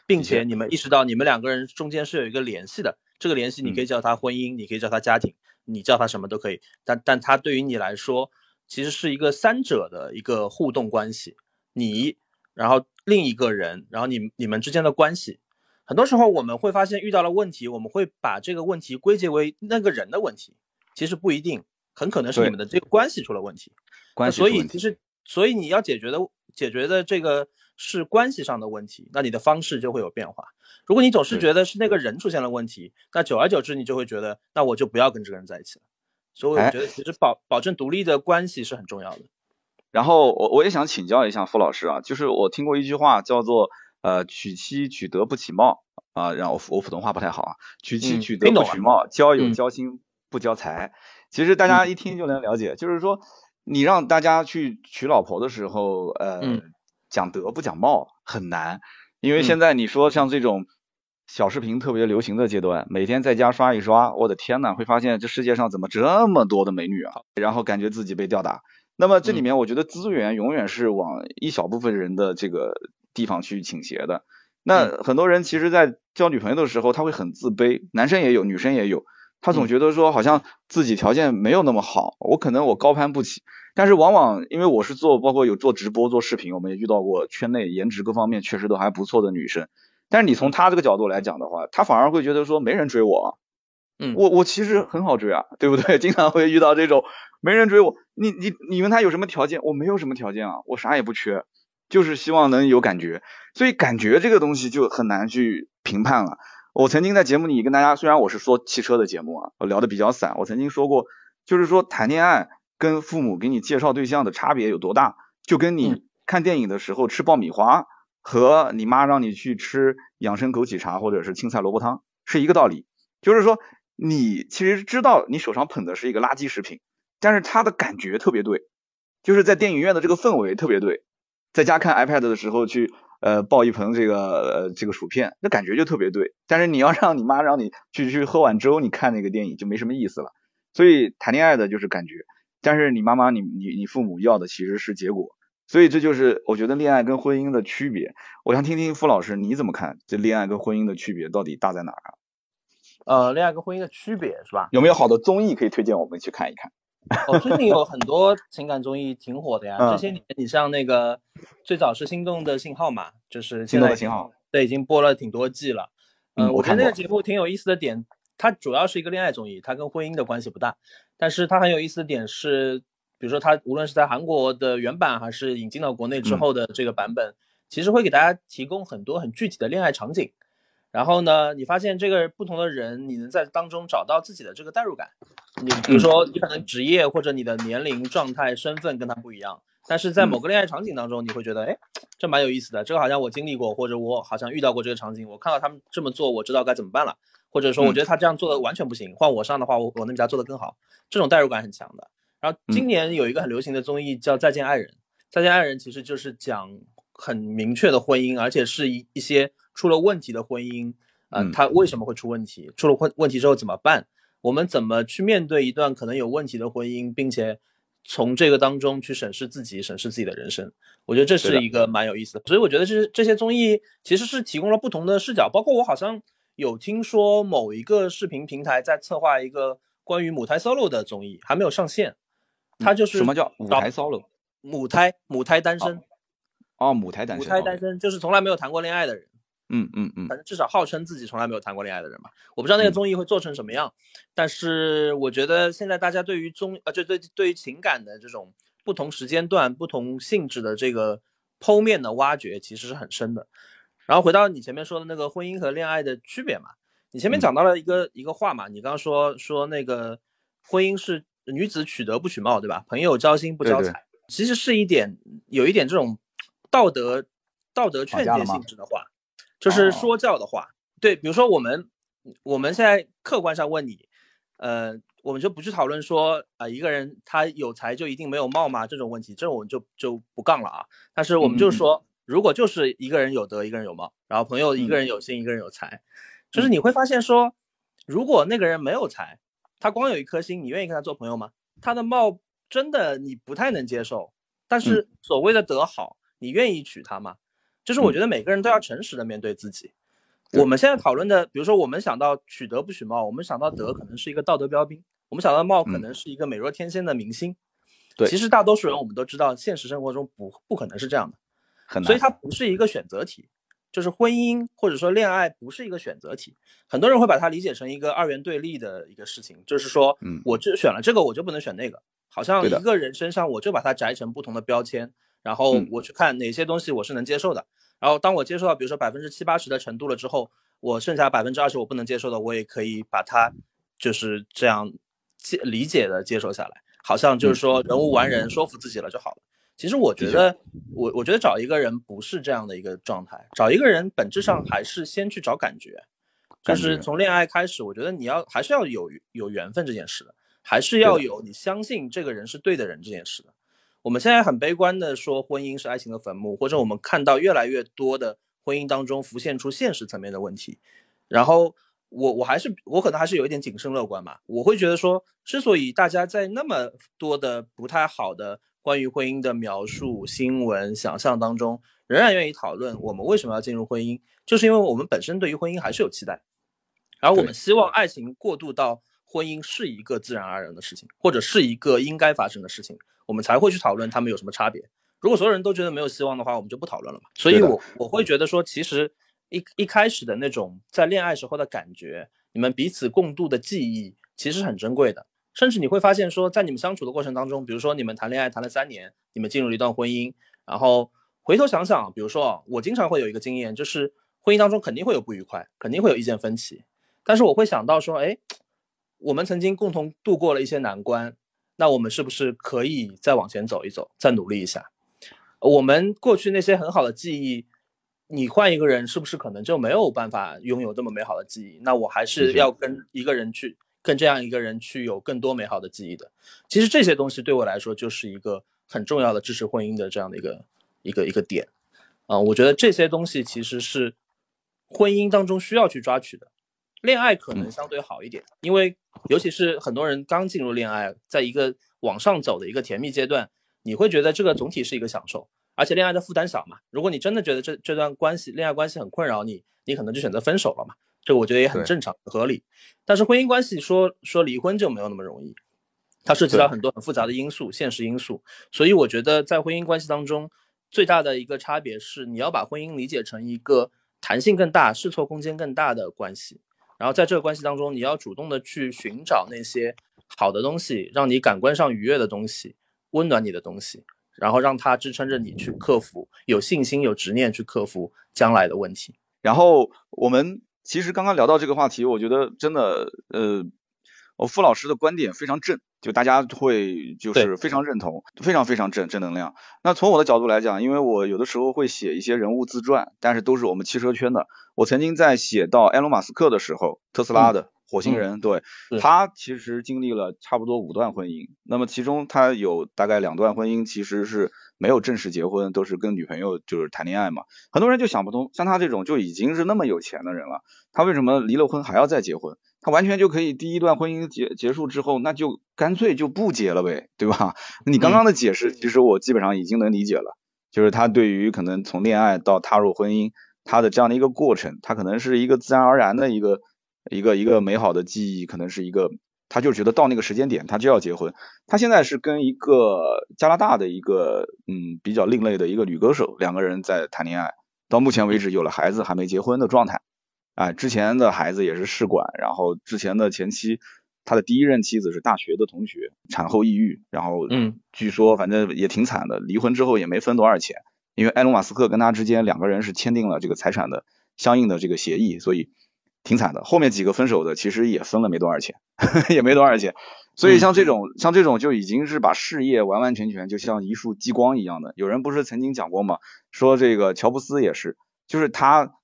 Speaker 2: 并且你们意识到你们两个人中间是有一个联系的，这个联系你可以叫他婚姻，你可以叫他家庭，你叫他什么都可以，但但他对于你来说，其实是一个三者的一个互动关系，你，然后另一个人，然后你你们之间的关系。很多时候我们会发现遇到了问题，我们会把这个问题归结为那个人的问题，其实不一定，很可能是你们的这个关系出了问题。
Speaker 1: 关系。
Speaker 2: 所以其实，所以你要解决的解决的这个是关系上的问题，那你的方式就会有变化。如果你总是觉得是那个人出现了问题，那久而久之你就会觉得，那我就不要跟这个人在一起了。所以我觉得其实保保证独立的关系是很重要的。
Speaker 1: 然后我我也想请教一下傅老师啊，就是我听过一句话叫做。呃，娶妻娶德不娶貌啊，然后我普通话不太好啊，娶妻娶德不娶貌，交友交心不交财。其实大家一听就能了解，就是说你让大家去娶老婆的时候，呃，讲德不讲貌很难，因为现在你说像这种小视频特别流行的阶段，每天在家刷一刷，我的天呐，会发现这世界上怎么这么多的美女啊，然后感觉自己被吊打。那么这里面我觉得资源永远是往一小部分人的这个。地方去倾斜的，那很多人其实，在交女朋友的时候，他会很自卑，男生也有，女生也有，他总觉得说，好像自己条件没有那么好，我可能我高攀不起。但是往往因为我是做，包括有做直播、做视频，我们也遇到过圈内颜值各方面确实都还不错的女生。但是你从他这个角度来讲的话，他反而会觉得说，没人追我，
Speaker 2: 嗯，
Speaker 1: 我我其实很好追啊，对不对？经常会遇到这种没人追我，你你你问他有什么条件，我没有什么条件啊，我啥也不缺。就是希望能有感觉，所以感觉这个东西就很难去评判了。我曾经在节目里跟大家，虽然我是说汽车的节目啊，我聊的比较散，我曾经说过，就是说谈恋爱跟父母给你介绍对象的差别有多大，就跟你看电影的时候吃爆米花和你妈让你去吃养生枸杞茶或者是青菜萝卜汤是一个道理。就是说你其实知道你手上捧的是一个垃圾食品，但是它的感觉特别对，就是在电影院的这个氛围特别对。在家看 iPad 的时候去呃抱一盆这个呃这个薯片，那感觉就特别对。但是你要让你妈让你去去喝碗粥，你看那个电影就没什么意思了。所以谈恋爱的就是感觉，但是你妈妈你你你父母要的其实是结果。所以这就是我觉得恋爱跟婚姻的区别。我想听听傅老师你怎么看这恋爱跟婚姻的区别到底大在哪儿啊？
Speaker 2: 呃，恋爱跟婚姻的区别是吧？
Speaker 1: 有没有好的综艺可以推荐我们去看一看？
Speaker 2: 哦，最近有很多情感综艺挺火的呀。这些年，你像那个最早是《心动的信号》嘛，就是
Speaker 1: 心动的信号，
Speaker 2: 对，已经播了挺多季了。
Speaker 1: 嗯，
Speaker 2: 我觉得那个节目挺有意思的点，它主要是一个恋爱综艺，它跟婚姻的关系不大。但是它很有意思的点是，比如说它无论是在韩国的原版，还是引进到国内之后的这个版本，其实会给大家提供很多很具体的恋爱场景。然后呢，你发现这个不同的人，你能在当中找到自己的这个代入感。你比如说，你可能职业或者你的年龄、状态、身份跟他不一样，但是在某个恋爱场景当中，你会觉得，哎，这蛮有意思的，这个好像我经历过，或者我好像遇到过这个场景，我看到他们这么做，我知道该怎么办了，或者说我觉得他这样做的完全不行，换我上的话，我我能比他做的更好，这种代入感很强的。然后今年有一个很流行的综艺叫《再见爱人》，《再见爱人》其实就是讲很明确的婚姻，而且是一一些。出了问题的婚姻，嗯，他为什么会出问题？出了问问题之后怎么办？我们怎么去面对一段可能有问题的婚姻，并且从这个当中去审视自己，审视自己的人生？我觉得这是一个蛮有意思的。所以我觉得这这些综艺其实是提供了不同的视角。包括我好像有听说某一个视频平台在策划一个关于母胎 solo 的综艺，还没有上线。它就是
Speaker 1: 什么叫母胎 solo？
Speaker 2: 母胎母胎单身。
Speaker 1: 哦，母胎单
Speaker 2: 身。母胎单身就是从来没有谈过恋爱的人。
Speaker 1: 嗯嗯嗯，
Speaker 2: 反正至少号称自己从来没有谈过恋爱的人吧，我不知道那个综艺会做成什么样，但是我觉得现在大家对于综呃就对对于情感的这种不同时间段、不同性质的这个剖面的挖掘其实是很深的。然后回到你前面说的那个婚姻和恋爱的区别嘛，你前面讲到了一个一个话嘛，你刚刚说说那个婚姻是女子娶德不娶貌，对吧？朋友交心不交财，其实是一点有一点这种道德道德劝诫性质的话。就是说教的话，对，比如说我们，我们现在客观上问你，呃，我们就不去讨论说啊，一个人他有才就一定没有貌吗？这种问题，这我们就就不杠了啊。但是我们就是说，如果就是一个人有德，一个人有貌，然后朋友一个人有心，一个人有才，就是你会发现说，如果那个人没有才，他光有一颗心，你愿意跟他做朋友吗？他的貌真的你不太能接受，但是所谓的德好，你愿意娶她吗？就是我觉得每个人都要诚实的面对自己。我们现在讨论的，比如说我们想到取德不取貌，我们想到德可能是一个道德标兵，我们想到貌可能是一个美若天仙的明星。
Speaker 1: 对，
Speaker 2: 其实大多数人我们都知道，现实生活中不不可能是这样的，
Speaker 1: 很难。
Speaker 2: 所以它不是一个选择题，就是婚姻或者说恋爱不是一个选择题。很多人会把它理解成一个二元对立的一个事情，就是说，嗯，我就选了这个，我就不能选那个，好像一个人身上我就把它摘成不同的标签，然后我去看哪些东西我是能接受的。然后当我接受到，比如说百分之七八十的程度了之后，我剩下百分之二十我不能接受的，我也可以把它就是这样接理解的接受下来，好像就是说人无完人，说服自己了就好了。其实我觉得，我我觉得找一个人不是这样的一个状态，找一个人本质上还是先去找感觉，就是从恋爱开始，我觉得你要还是要有有缘分这件事的，还是要有你相信这个人是对的人这件事的。我们现在很悲观的说婚姻是爱情的坟墓，或者我们看到越来越多的婚姻当中浮现出现实层面的问题，然后我我还是我可能还是有一点谨慎乐观嘛，我会觉得说，之所以大家在那么多的不太好的关于婚姻的描述、新闻、想象当中，仍然愿意讨论我们为什么要进入婚姻，就是因为我们本身对于婚姻还是有期待，而我们希望爱情过渡到婚姻是一个自然而然的事情，或者是一个应该发生的事情。我们才会去讨论他们有什么差别。如果所有人都觉得没有希望的话，我们就不讨论了嘛。所以，我我会觉得说，其实一一开始的那种在恋爱时候的感觉，你们彼此共度的记忆，其实很珍贵的。甚至你会发现说，在你们相处的过程当中，比如说你们谈恋爱谈了三年，你们进入了一段婚姻，然后回头想想，比如说我经常会有一个经验，就是婚姻当中肯定会有不愉快，肯定会有意见分歧，但是我会想到说，哎，我们曾经共同度过了一些难关。那我们是不是可以再往前走一走，再努力一下？我们过去那些很好的记忆，你换一个人，是不是可能就没有办法拥有这么美好的记忆？那我还是要跟一个人去，跟这样一个人去有更多美好的记忆的。其实这些东西对我来说就是一个很重要的支持婚姻的这样的一个一个一个点啊。我觉得这些东西其实是婚姻当中需要去抓取的。恋爱可能相对好一点，因为尤其是很多人刚进入恋爱，在一个往上走的一个甜蜜阶段，你会觉得这个总体是一个享受，而且恋爱的负担小嘛。如果你真的觉得这这段关系恋爱关系很困扰你，你可能就选择分手了嘛。这个我觉得也很正常合理。但是婚姻关系说说离婚就没有那么容易，它涉及到很多很复杂的因素、现实因素。所以我觉得在婚姻关系当中，最大的一个差别是你要把婚姻理解成一个弹性更大、试错空间更大的关系。然后在这个关系当中，你要主动的去寻找那些好的东西，让你感官上愉悦的东西，温暖你的东西，然后让它支撑着你去克服，有信心、有执念去克服将来的问题。
Speaker 1: 然后我们其实刚刚聊到这个话题，我觉得真的，呃，我傅老师的观点非常正。就大家会就是非常认同，非常非常正正能量。那从我的角度来讲，因为我有的时候会写一些人物自传，但是都是我们汽车圈的。我曾经在写到埃隆马斯克的时候，特斯拉的火星人，对他其实经历了差不多五段婚姻。那么其中他有大概两段婚姻其实是没有正式结婚，都是跟女朋友就是谈恋爱嘛。很多人就想不通，像他这种就已经是那么有钱的人了，他为什么离了婚还要再结婚？他完全就可以第一段婚姻结结束之后，那就干脆就不结了呗，对吧？你刚刚的解释，其实我基本上已经能理解了，就是他对于可能从恋爱到踏入婚姻，他的这样的一个过程，他可能是一个自然而然的一个一个一个美好的记忆，可能是一个，他就觉得到那个时间点他就要结婚。他现在是跟一个加拿大的一个嗯比较另类的一个女歌手两个人在谈恋爱，到目前为止有了孩子还没结婚的状态。哎，之前的孩子也是试管，然后之前的前妻，他的第一任妻子是大学的同学，产后抑郁，然后嗯，据说反正也挺惨的，离婚之后也没分多少钱，因为埃隆马斯克跟他之间两个人是签订了这个财产的相应的这个协议，所以挺惨的。后面几个分手的其实也分了没多少钱，也没多少钱。所以像这种像这种就已经是把事业完完全全就像一束激光一样的。有人不是曾经讲过吗？说这个乔布斯也是，就是他。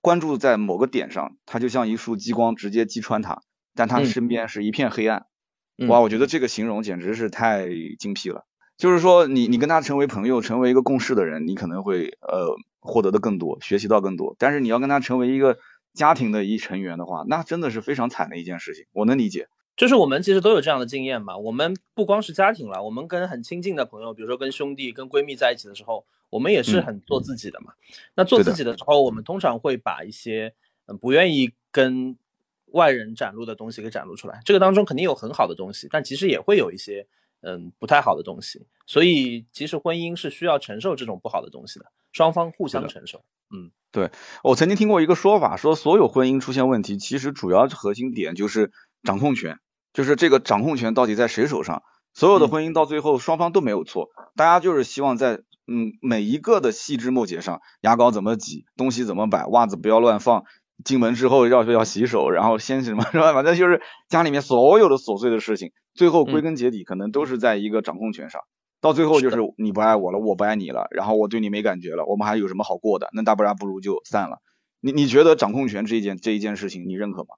Speaker 1: 关注在某个点上，他就像一束激光直接击穿他，但他身边是一片黑暗。哇，我觉得这个形容简直是太精辟了。就是说，你你跟他成为朋友，成为一个共事的人，你可能会呃获得的更多，学习到更多。但是你要跟他成为一个家庭的一成员的话，那真的是非常惨的一件事情。我能理解。
Speaker 2: 就是我们其实都有这样的经验嘛。我们不光是家庭了，我们跟很亲近的朋友，比如说跟兄弟、跟闺蜜在一起的时候，我们也是很做自己的嘛。那做自己的时候，我们通常会把一些嗯不愿意跟外人展露的东西给展露出来。这个当中肯定有很好的东西，但其实也会有一些嗯不太好的东西。所以其实婚姻是需要承受这种不好的东西的，双方互相承受。嗯，
Speaker 1: 对我曾经听过一个说法，说所有婚姻出现问题，其实主要核心点就是掌控权。就是这个掌控权到底在谁手上？所有的婚姻到最后双方都没有错，大家就是希望在嗯每一个的细枝末节上，牙膏怎么挤，东西怎么摆，袜子不要乱放，进门之后要不要洗手，然后先什么是吧？反正就是家里面所有的琐碎的事情，最后归根结底可能都是在一个掌控权上。到最后就是你不爱我了，我不爱你了，然后我对你没感觉了，我们还有什么好过的？那大不然不如就散了。你你觉得掌控权这一件这一件事情，你认可吗？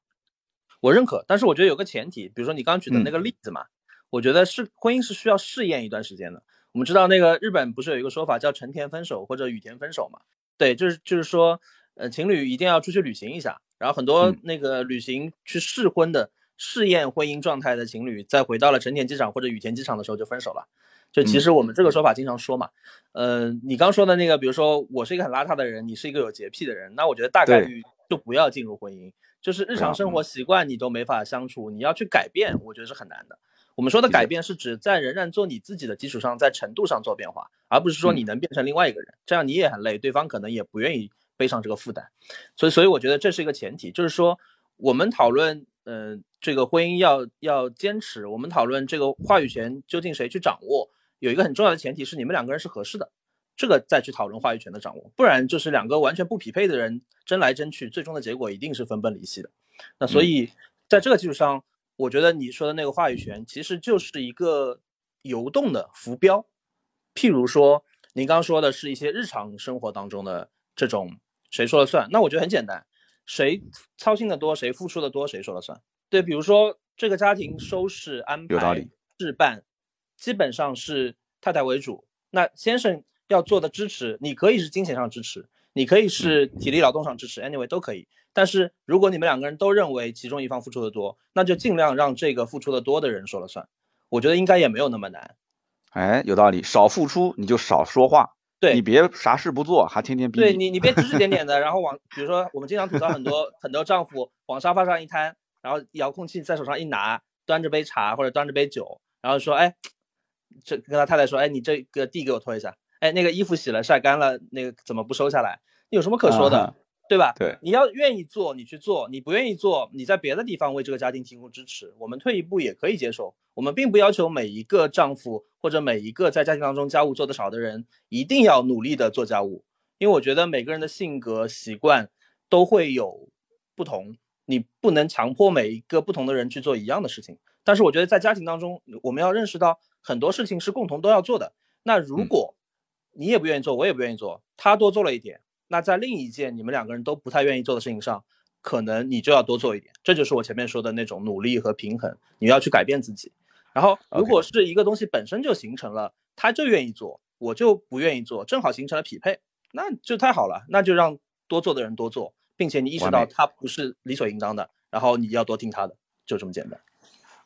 Speaker 2: 我认可，但是我觉得有个前提，比如说你刚刚举的那个例子嘛，我觉得是婚姻是需要试验一段时间的。我们知道那个日本不是有一个说法叫成田分手或者羽田分手嘛？对，就是就是说，呃，情侣一定要出去旅行一下，然后很多那个旅行去试婚的试验婚姻状态的情侣，在回到了成田机场或者羽田机场的时候就分手了。就其实我们这个说法经常说嘛，呃，你刚说的那个，比如说我是一个很邋遢的人，你是一个有洁癖的人，那我觉得大概率就不要进入婚姻。就是日常生活习惯你都没法相处，你要去改变，我觉得是很难的。我们说的改变是指在仍然做你自己的基础上，在程度上做变化，而不是说你能变成另外一个人，这样你也很累，对方可能也不愿意背上这个负担。所以，所以我觉得这是一个前提，就是说我们讨论，嗯，这个婚姻要要坚持，我们讨论这个话语权究竟谁去掌握，有一个很重要的前提是你们两个人是合适的。这个再去讨论话语权的掌握，不然就是两个完全不匹配的人争来争去，最终的结果一定是分崩离析的。那所以在这个基础上，我觉得你说的那个话语权其实就是一个游动的浮标。譬如说，您刚刚说的是一些日常生活当中的这种谁说了算？那我觉得很简单，谁操心的多，谁付出的多，谁说了算。对，比如说这个家庭收拾安排置办，基本上是太太为主，那先生。要做的支持，你可以是金钱上支持，你可以是体力劳动上支持，anyway 都可以。但是如果你们两个人都认为其中一方付出的多，那就尽量让这个付出的多的人说了算。我觉得应该也没有那么难。
Speaker 1: 哎，有道理，少付出你就少说话，
Speaker 2: 对
Speaker 1: 你别啥事不做，还天天逼。
Speaker 2: 对你，你别指指点点的，然后往，比如说我们经常吐槽很多很多丈夫往沙发上一瘫，然后遥控器在手上一拿，端着杯茶或者端着杯酒，然后说，哎，这跟他太太说，哎，你这个地给我拖一下。哎，那个衣服洗了晒干了，那个怎么不收下来？有什么可说的，对吧？
Speaker 1: 对，
Speaker 2: 你要愿意做，你去做；你不愿意做，你在别的地方为这个家庭提供支持。我们退一步也可以接受。我们并不要求每一个丈夫或者每一个在家庭当中家务做得少的人一定要努力的做家务，因为我觉得每个人的性格习惯都会有不同，你不能强迫每一个不同的人去做一样的事情。但是我觉得在家庭当中，我们要认识到很多事情是共同都要做的。那如果你也不愿意做，我也不愿意做。他多做了一点，那在另一件你们两个人都不太愿意做的事情上，可能你就要多做一点。这就是我前面说的那种努力和平衡。你要去改变自己。然后，如果是一个东西本身就形成了，他就愿意做，我就不愿意做，正好形成了匹配，那就太好了。那就让多做的人多做，并且你意识到他不是理所应当的，然后你要多听他的，就这么简单。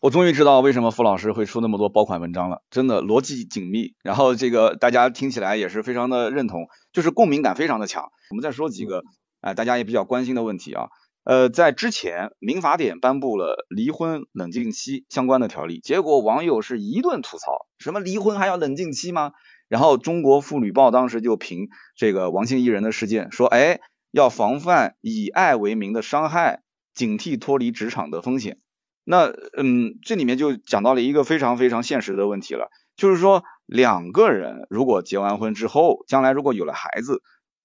Speaker 1: 我终于知道为什么傅老师会出那么多爆款文章了，真的逻辑紧密，然后这个大家听起来也是非常的认同，就是共鸣感非常的强。我们再说几个，哎，大家也比较关心的问题啊，呃，在之前民法典颁布了离婚冷静期相关的条例，结果网友是一顿吐槽，什么离婚还要冷静期吗？然后中国妇女报当时就评这个王姓艺人的事件，说，哎，要防范以爱为名的伤害，警惕脱离职场的风险。那嗯，这里面就讲到了一个非常非常现实的问题了，就是说两个人如果结完婚之后，将来如果有了孩子，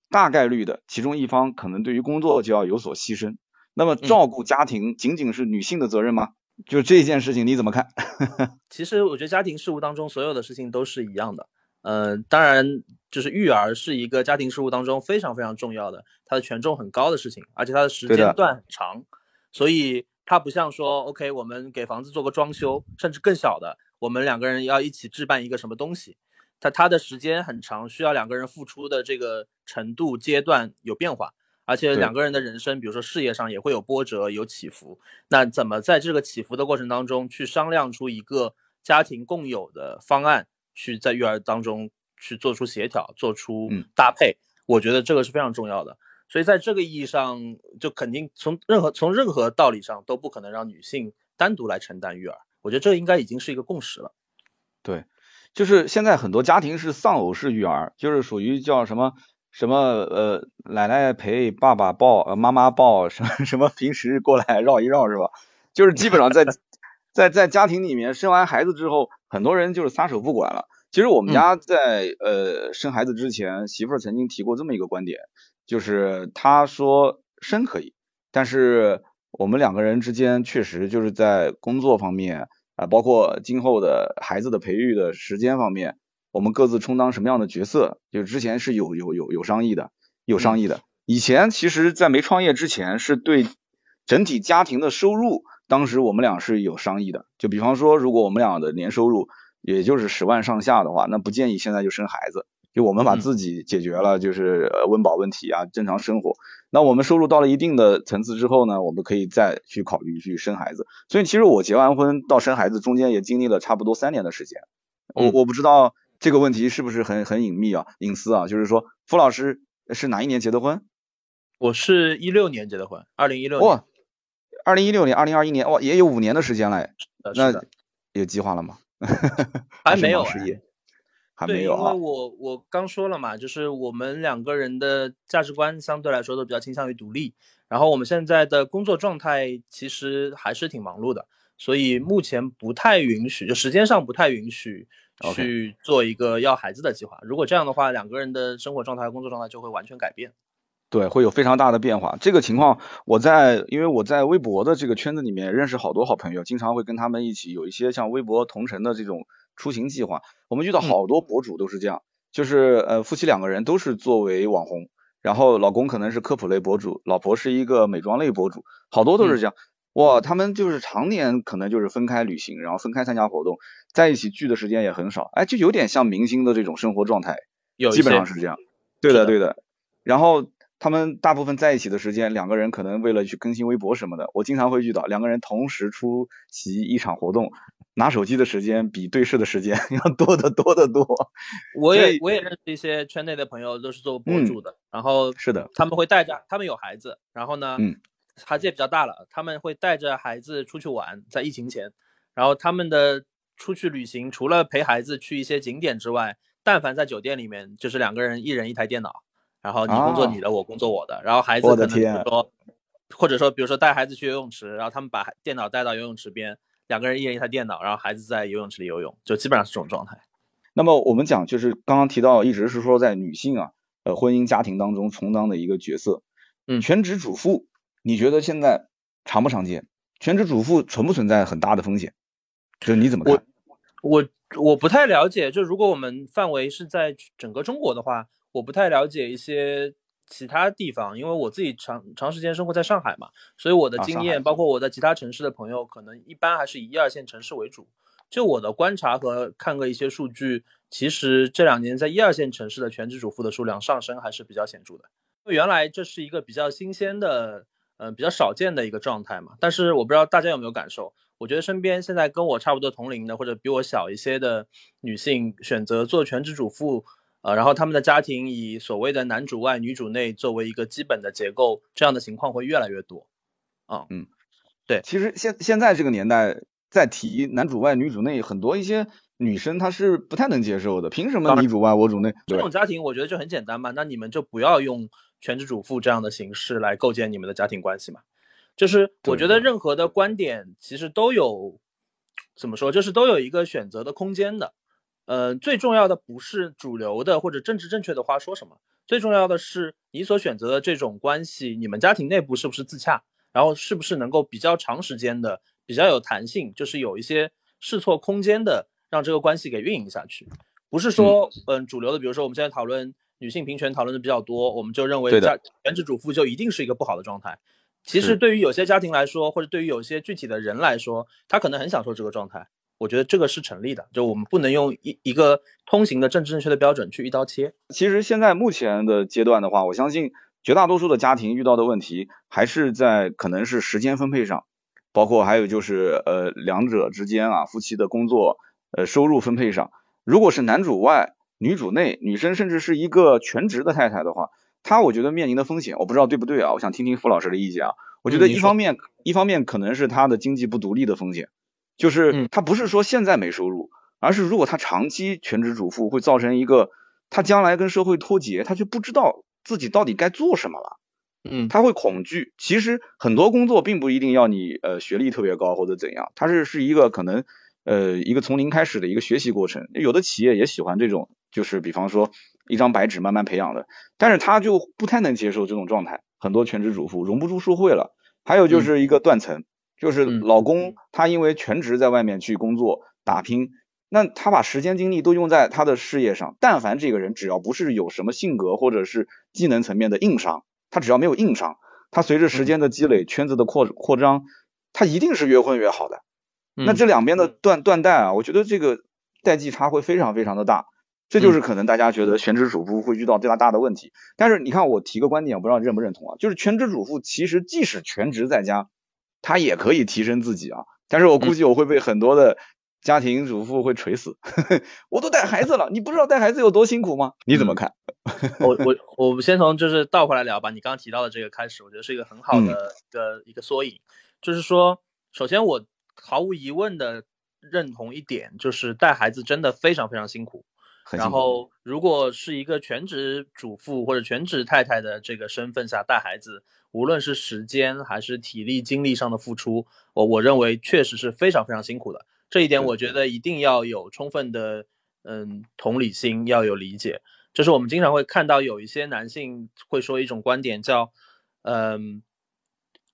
Speaker 1: 大概率的其中一方可能对于工作就要有所牺牲。那么照顾家庭仅仅是女性的责任吗？就这件事情你怎么看？
Speaker 2: 其实我觉得家庭事务当中所有的事情都是一样的。嗯，当然就是育儿是一个家庭事务当中非常非常重要的，它的权重很高的事情，而且它的时间段很长，所以。它不像说，OK，我们给房子做个装修，甚至更小的，我们两个人要一起置办一个什么东西，它它的时间很长，需要两个人付出的这个程度阶段有变化，而且两个人的人生，比如说事业上也会有波折、有起伏。那怎么在这个起伏的过程当中去商量出一个家庭共有的方案，去在育儿当中去做出协调、做出搭配？我觉得这个是非常重要的。所以在这个意义上，就肯定从任何从任何道理上都不可能让女性单独来承担育儿。我觉得这应该已经是一个共识了。
Speaker 1: 对，就是现在很多家庭是丧偶式育儿，就是属于叫什么什么呃奶奶陪爸爸抱呃妈妈抱什么 什么平时过来绕一绕是吧？就是基本上在在在家庭里面生完孩子之后，很多人就是撒手不管了。其实我们家在呃生孩子之前，媳妇儿曾经提过这么一个观点。就是他说生可以，但是我们两个人之间确实就是在工作方面啊，包括今后的孩子的培育的时间方面，我们各自充当什么样的角色，就之前是有有有有商议的，有商议的。以前其实，在没创业之前，是对整体家庭的收入，当时我们俩是有商议的。就比方说，如果我们俩的年收入也就是十万上下的话，那不建议现在就生孩子。就我们把自己解决了，就是温饱问题啊，正常生活。那我们收入到了一定的层次之后呢，我们可以再去考虑去生孩子。所以其实我结完婚到生孩子中间也经历了差不多三年的时间。我我不知道这个问题是不是很很隐秘啊，隐私啊？就是说，付老师是哪一年结的婚？
Speaker 2: 我是一六年结的婚，二零一六年。
Speaker 1: 哇，二零一六年，二零二一年，哇，也有五年的时间了。那有计划了吗？
Speaker 2: 还没有。
Speaker 1: 对，
Speaker 2: 因为我我刚说了嘛，就是我们两个人的价值观相对来说都比较倾向于独立，然后我们现在的工作状态其实还是挺忙碌的，所以目前不太允许，就时间上不太允许去做一个要孩子的计划。如果这样的话，两个人的生活状态、工作状态就会完全改变。
Speaker 1: 对，会有非常大的变化。这个情况，我在因为我在微博的这个圈子里面认识好多好朋友，经常会跟他们一起有一些像微博同城的这种。出行计划，我们遇到好多博主都是这样，就是呃夫妻两个人都是作为网红，然后老公可能是科普类博主，老婆是一个美妆类博主，好多都是这样。哇，他们就是常年可能就是分开旅行，然后分开参加活动，在一起聚的时间也很少，哎，就有点像明星的这种生活状态，基本上是这样。对的，对的。然后他们大部分在一起的时间，两个人可能为了去更新微博什么的，我经常会遇到两个人同时出席一场活动。拿手机的时间比对视的时间 要多得多得多。
Speaker 2: 我也我也认识一些圈内的朋友，都是做博主的，然后
Speaker 1: 是的，
Speaker 2: 他们会带着他们有孩子，然后呢，嗯，孩子也比较大了，他们会带着孩子出去玩，在疫情前，然后他们的出去旅行，除了陪孩子去一些景点之外，但凡在酒店里面，就是两个人一人一台电脑，然后你工作你的，我工作我的，然后孩子可能比如说，或者说比如说带孩子去游泳池，然后他们把电脑带到游泳池边。两个人一人一台电脑，然后孩子在游泳池里游泳，就基本上是这种状态。
Speaker 1: 那么我们讲，就是刚刚提到，一直是说在女性啊，呃，婚姻家庭当中充当的一个角色。
Speaker 2: 嗯，
Speaker 1: 全职主妇，你觉得现在常不常见？全职主妇存不存在很大的风险？就是你怎么看？
Speaker 2: 我我不太了解。就如果我们范围是在整个中国的话，我不太了解一些。其他地方，因为我自己长长时间生活在上海嘛，所以我的经验，包括我在其他城市的朋友，可能一般还是以一二线城市为主。就我的观察和看过一些数据，其实这两年在一二线城市的全职主妇的数量上升还是比较显著的。原来这是一个比较新鲜的，嗯，比较少见的一个状态嘛。但是我不知道大家有没有感受，我觉得身边现在跟我差不多同龄的，或者比我小一些的女性，选择做全职主妇。呃，然后他们的家庭以所谓的男主外女主内作为一个基本的结构，这样的情况会越来越多。啊，
Speaker 1: 嗯，
Speaker 2: 对，
Speaker 1: 其实现现在这个年代在提男主外女主内，很多一些女生她是不太能接受的。凭什么你主外我主内？
Speaker 2: 这种家庭我觉得就很简单嘛，那你们就不要用全职主妇这样的形式来构建你们的家庭关系嘛。就是我觉得任何的观点其实都有怎么说，就是都有一个选择的空间的。呃，最重要的不是主流的或者政治正确的话说什么，最重要的是你所选择的这种关系，你们家庭内部是不是自洽，然后是不是能够比较长时间的、比较有弹性，就是有一些试错空间的，让这个关系给运营下去。不是说，嗯，主流的，比如说我们现在讨论女性平权讨论的比较多，我们就认为家全职主妇就一定是一个不好的状态。其实对于有些家庭来说，或者对于有些具体的人来说，他可能很享受这个状态。我觉得这个是成立的，就我们不能用一一个通行的政治正确的标准去一刀切。
Speaker 1: 其实现在目前的阶段的话，我相信绝大多数的家庭遇到的问题还是在可能是时间分配上，包括还有就是呃两者之间啊夫妻的工作呃收入分配上。如果是男主外女主内，女生甚至是一个全职的太太的话，她我觉得面临的风险，我不知道对不对啊？我想听听傅老师的意见啊。我觉得一方面一方面可能是她的经济不独立的风险，就是他不是说现在没收入，而是如果他长期全职主妇，会造成一个他将来跟社会脱节，他就不知道。自己到底该做什么了？
Speaker 2: 嗯，
Speaker 1: 他会恐惧。其实很多工作并不一定要你呃学历特别高或者怎样，它是是一个可能呃一个从零开始的一个学习过程。有的企业也喜欢这种，就是比方说一张白纸慢慢培养的，但是他就不太能接受这种状态。很多全职主妇融不住社会了。还有就是一个断层，就是老公他因为全职在外面去工作打拼。那他把时间精力都用在他的事业上，但凡这个人只要不是有什么性格或者是技能层面的硬伤，他只要没有硬伤，他随着时间的积累，圈子的扩扩张，他一定是越混越好的。那这两边的断断代啊，我觉得这个代际差会非常非常的大，这就是可能大家觉得全职主妇会遇到最大大的问题。但是你看我提个观点，我不知道你认不认同啊，就是全职主妇其实即使全职在家，他也可以提升自己啊。但是我估计我会被很多的。家庭主妇会锤死，我都带孩子了，你不知道带孩子有多辛苦吗？你怎么看？
Speaker 2: 我 我我们先从就是倒回来聊吧。你刚刚提到的这个开始，我觉得是一个很好的一个一个缩影。就是说，首先我毫无疑问的认同一点，就是带孩子真的非常非常辛苦。然后，如果是一个全职主妇或者全职太太的这个身份下带孩子，无论是时间还是体力精力上的付出，我我认为确实是非常非常辛苦的。这一点我觉得一定要有充分的嗯同理心，要有理解。就是我们经常会看到有一些男性会说一种观点，叫嗯，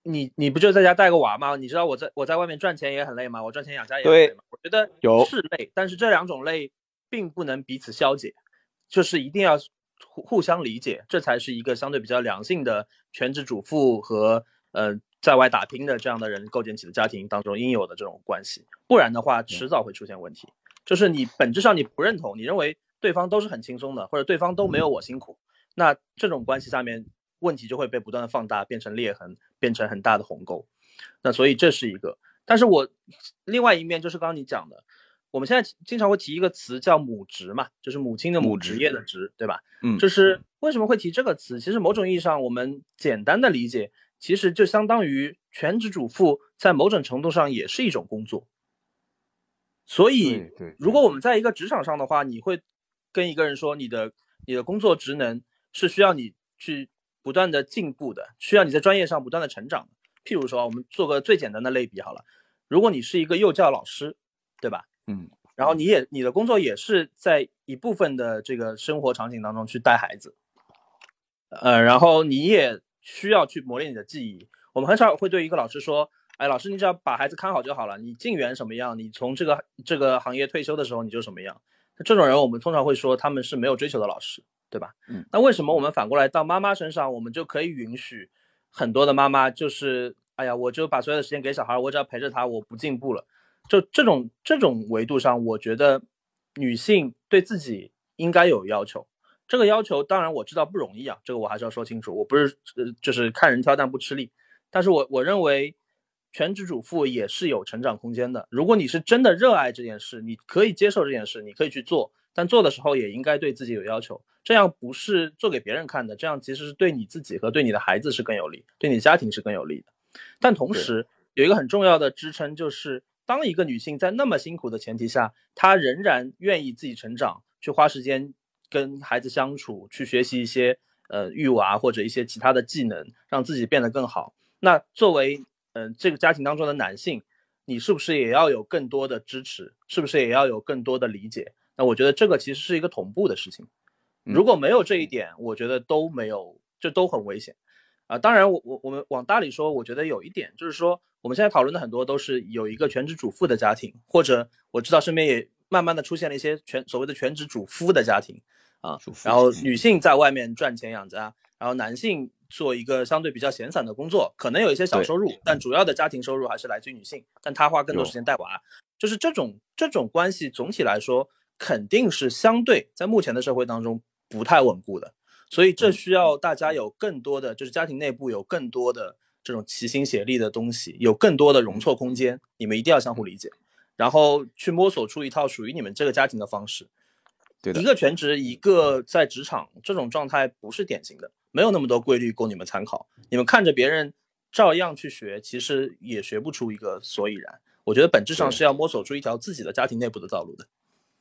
Speaker 2: 你你不就在家带个娃吗？你知道我在我在外面赚钱也很累吗？我赚钱养家也很累吗？我觉得
Speaker 1: 有
Speaker 2: 是累，但是这两种累并不能彼此消解，就是一定要互互相理解，这才是一个相对比较良性的全职主妇和呃。在外打拼的这样的人构建起的家庭当中应有的这种关系，不然的话迟早会出现问题。就是你本质上你不认同，你认为对方都是很轻松的，或者对方都没有我辛苦，那这种关系下面问题就会被不断的放大，变成裂痕，变成很大的鸿沟。那所以这是一个。但是我另外一面就是刚刚你讲的，我们现在经常会提一个词叫母职嘛，就是母亲的母职业的职，对吧？
Speaker 1: 嗯，
Speaker 2: 就是为什么会提这个词？其实某种意义上，我们简单的理解。其实就相当于全职主妇，在某种程度上也是一种工作。所以，如果我们在一个职场上的话，你会跟一个人说，你的你的工作职能是需要你去不断的进步的，需要你在专业上不断的成长。譬如说，我们做个最简单的类比好了，如果你是一个幼教老师，对吧？
Speaker 1: 嗯，
Speaker 2: 然后你也你的工作也是在一部分的这个生活场景当中去带孩子，呃，然后你也。需要去磨练你的记忆。我们很少会对一个老师说：“哎，老师，你只要把孩子看好就好了。你进园什么样，你从这个这个行业退休的时候你就什么样。”这种人，我们通常会说他们是没有追求的老师，对吧？
Speaker 1: 嗯。
Speaker 2: 那为什么我们反过来到妈妈身上，我们就可以允许很多的妈妈就是，哎呀，我就把所有的时间给小孩，我只要陪着他，我不进步了。就这种这种维度上，我觉得女性对自己应该有要求。这个要求当然我知道不容易啊，这个我还是要说清楚。我不是呃就是看人挑担不吃力，但是我我认为全职主妇也是有成长空间的。如果你是真的热爱这件事，你可以接受这件事，你可以去做，但做的时候也应该对自己有要求。这样不是做给别人看的，这样其实是对你自己和对你的孩子是更有利，对你家庭是更有利的。但同时有一个很重要的支撑，就是当一个女性在那么辛苦的前提下，她仍然愿意自己成长，去花时间。跟孩子相处，去学习一些呃育娃或者一些其他的技能，让自己变得更好。那作为嗯这个家庭当中的男性，你是不是也要有更多的支持？是不是也要有更多的理解？那我觉得这个其实是一个同步的事情。如果没有这一点，我觉得都没有，这都很危险啊。当然，我我我们往大里说，我觉得有一点就是说，我们现在讨论的很多都是有一个全职主妇的家庭，或者我知道身边也慢慢的出现了一些全所谓的全职主夫的家庭。啊，然后女性在外面赚钱养家，然后男性做一个相对比较闲散的工作，可能有一些小收入，但主要的家庭收入还是来自于女性，但她花更多时间带娃，就是这种这种关系总体来说肯定是相对在目前的社会当中不太稳固的，所以这需要大家有更多的，就是家庭内部有更多的这种齐心协力的东西，有更多的容错空间。你们一定要相互理解，然后去摸索出一套属于你们这个家庭的方式。
Speaker 1: 对的，
Speaker 2: 一个全职，一个在职场，这种状态不是典型的，没有那么多规律供你们参考。你们看着别人照样去学，其实也学不出一个所以然。我觉得本质上是要摸索出一条自己的家庭内部的道路的。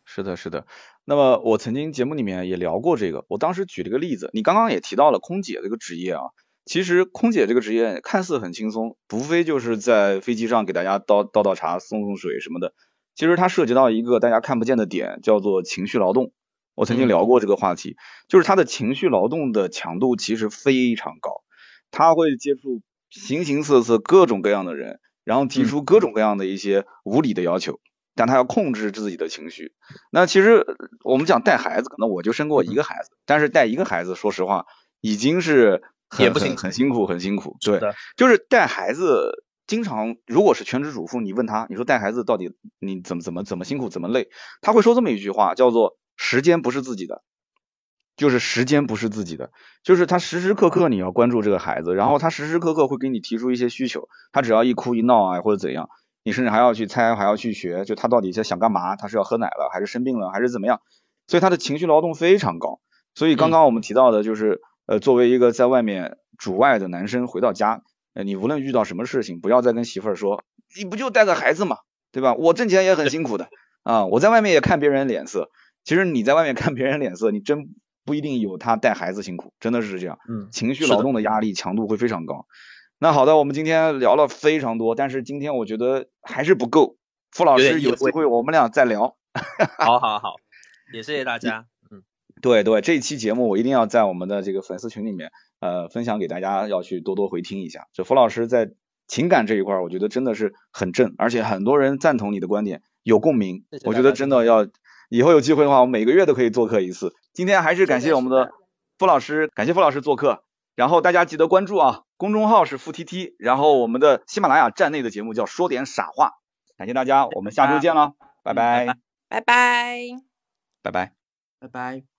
Speaker 1: 是的，是的。那么我曾经节目里面也聊过这个，我当时举了个例子，你刚刚也提到了空姐这个职业啊。其实空姐这个职业看似很轻松，无非就是在飞机上给大家倒倒倒茶、送送水什么的。其实它涉及到一个大家看不见的点，叫做情绪劳动。我曾经聊过这个话题，就是他的情绪劳动的强度其实非常高，他会接触形形色色、各种各样的人，然后提出各种各样的一些无理的要求。但他要控制自己的情绪。那其实我们讲带孩子，可能我就生过一个孩子，但是带一个孩子，说实话已经是
Speaker 2: 也不行，
Speaker 1: 很辛苦，很辛苦。对，就是带孩子，经常如果是全职主妇，你问他，你说带孩子到底你怎么怎么怎么辛苦，怎么累，他会说这么一句话，叫做时间不是自己的，就是时间不是自己的，就是他时时刻刻你要关注这个孩子，然后他时时刻刻会给你提出一些需求，他只要一哭一闹啊或者怎样。你甚至还要去猜，还要去学，就他到底在想干嘛？他是要喝奶了，还是生病了，还是怎么样？所以他的情绪劳动非常高。所以刚刚我们提到的就是，呃，作为一个在外面主外的男生回到家，呃，你无论遇到什么事情，不要再跟媳妇儿说，你不就带个孩子嘛，对吧？我挣钱也很辛苦的啊，我在外面也看别人脸色。其实你在外面看别人脸色，你真不一定有他带孩子辛苦，真的是这样。
Speaker 2: 嗯，
Speaker 1: 情绪劳动的压力强度会非常高。那好的，我们今天聊了非常多，但是今天我觉得还是不够。傅老师有机会我们俩再聊。
Speaker 2: 好好好，也谢谢大家。嗯，
Speaker 1: 对对，这一期节目我一定要在我们的这个粉丝群里面呃分享给大家，要去多多回听一下。这傅老师在情感这一块，我觉得真的是很正，而且很多人赞同你的观点，有共鸣。我觉得真的要以后有机会的话，我每个月都可以做客一次。今天还是感谢我们的傅老师，感谢傅老师做客。然后大家记得关注啊，公众号是付 T T，然后我们的喜马拉雅站内的节目叫说点傻话，感谢大家，我们下周见了，拜拜，
Speaker 3: 拜拜，
Speaker 1: 拜拜，
Speaker 2: 拜拜。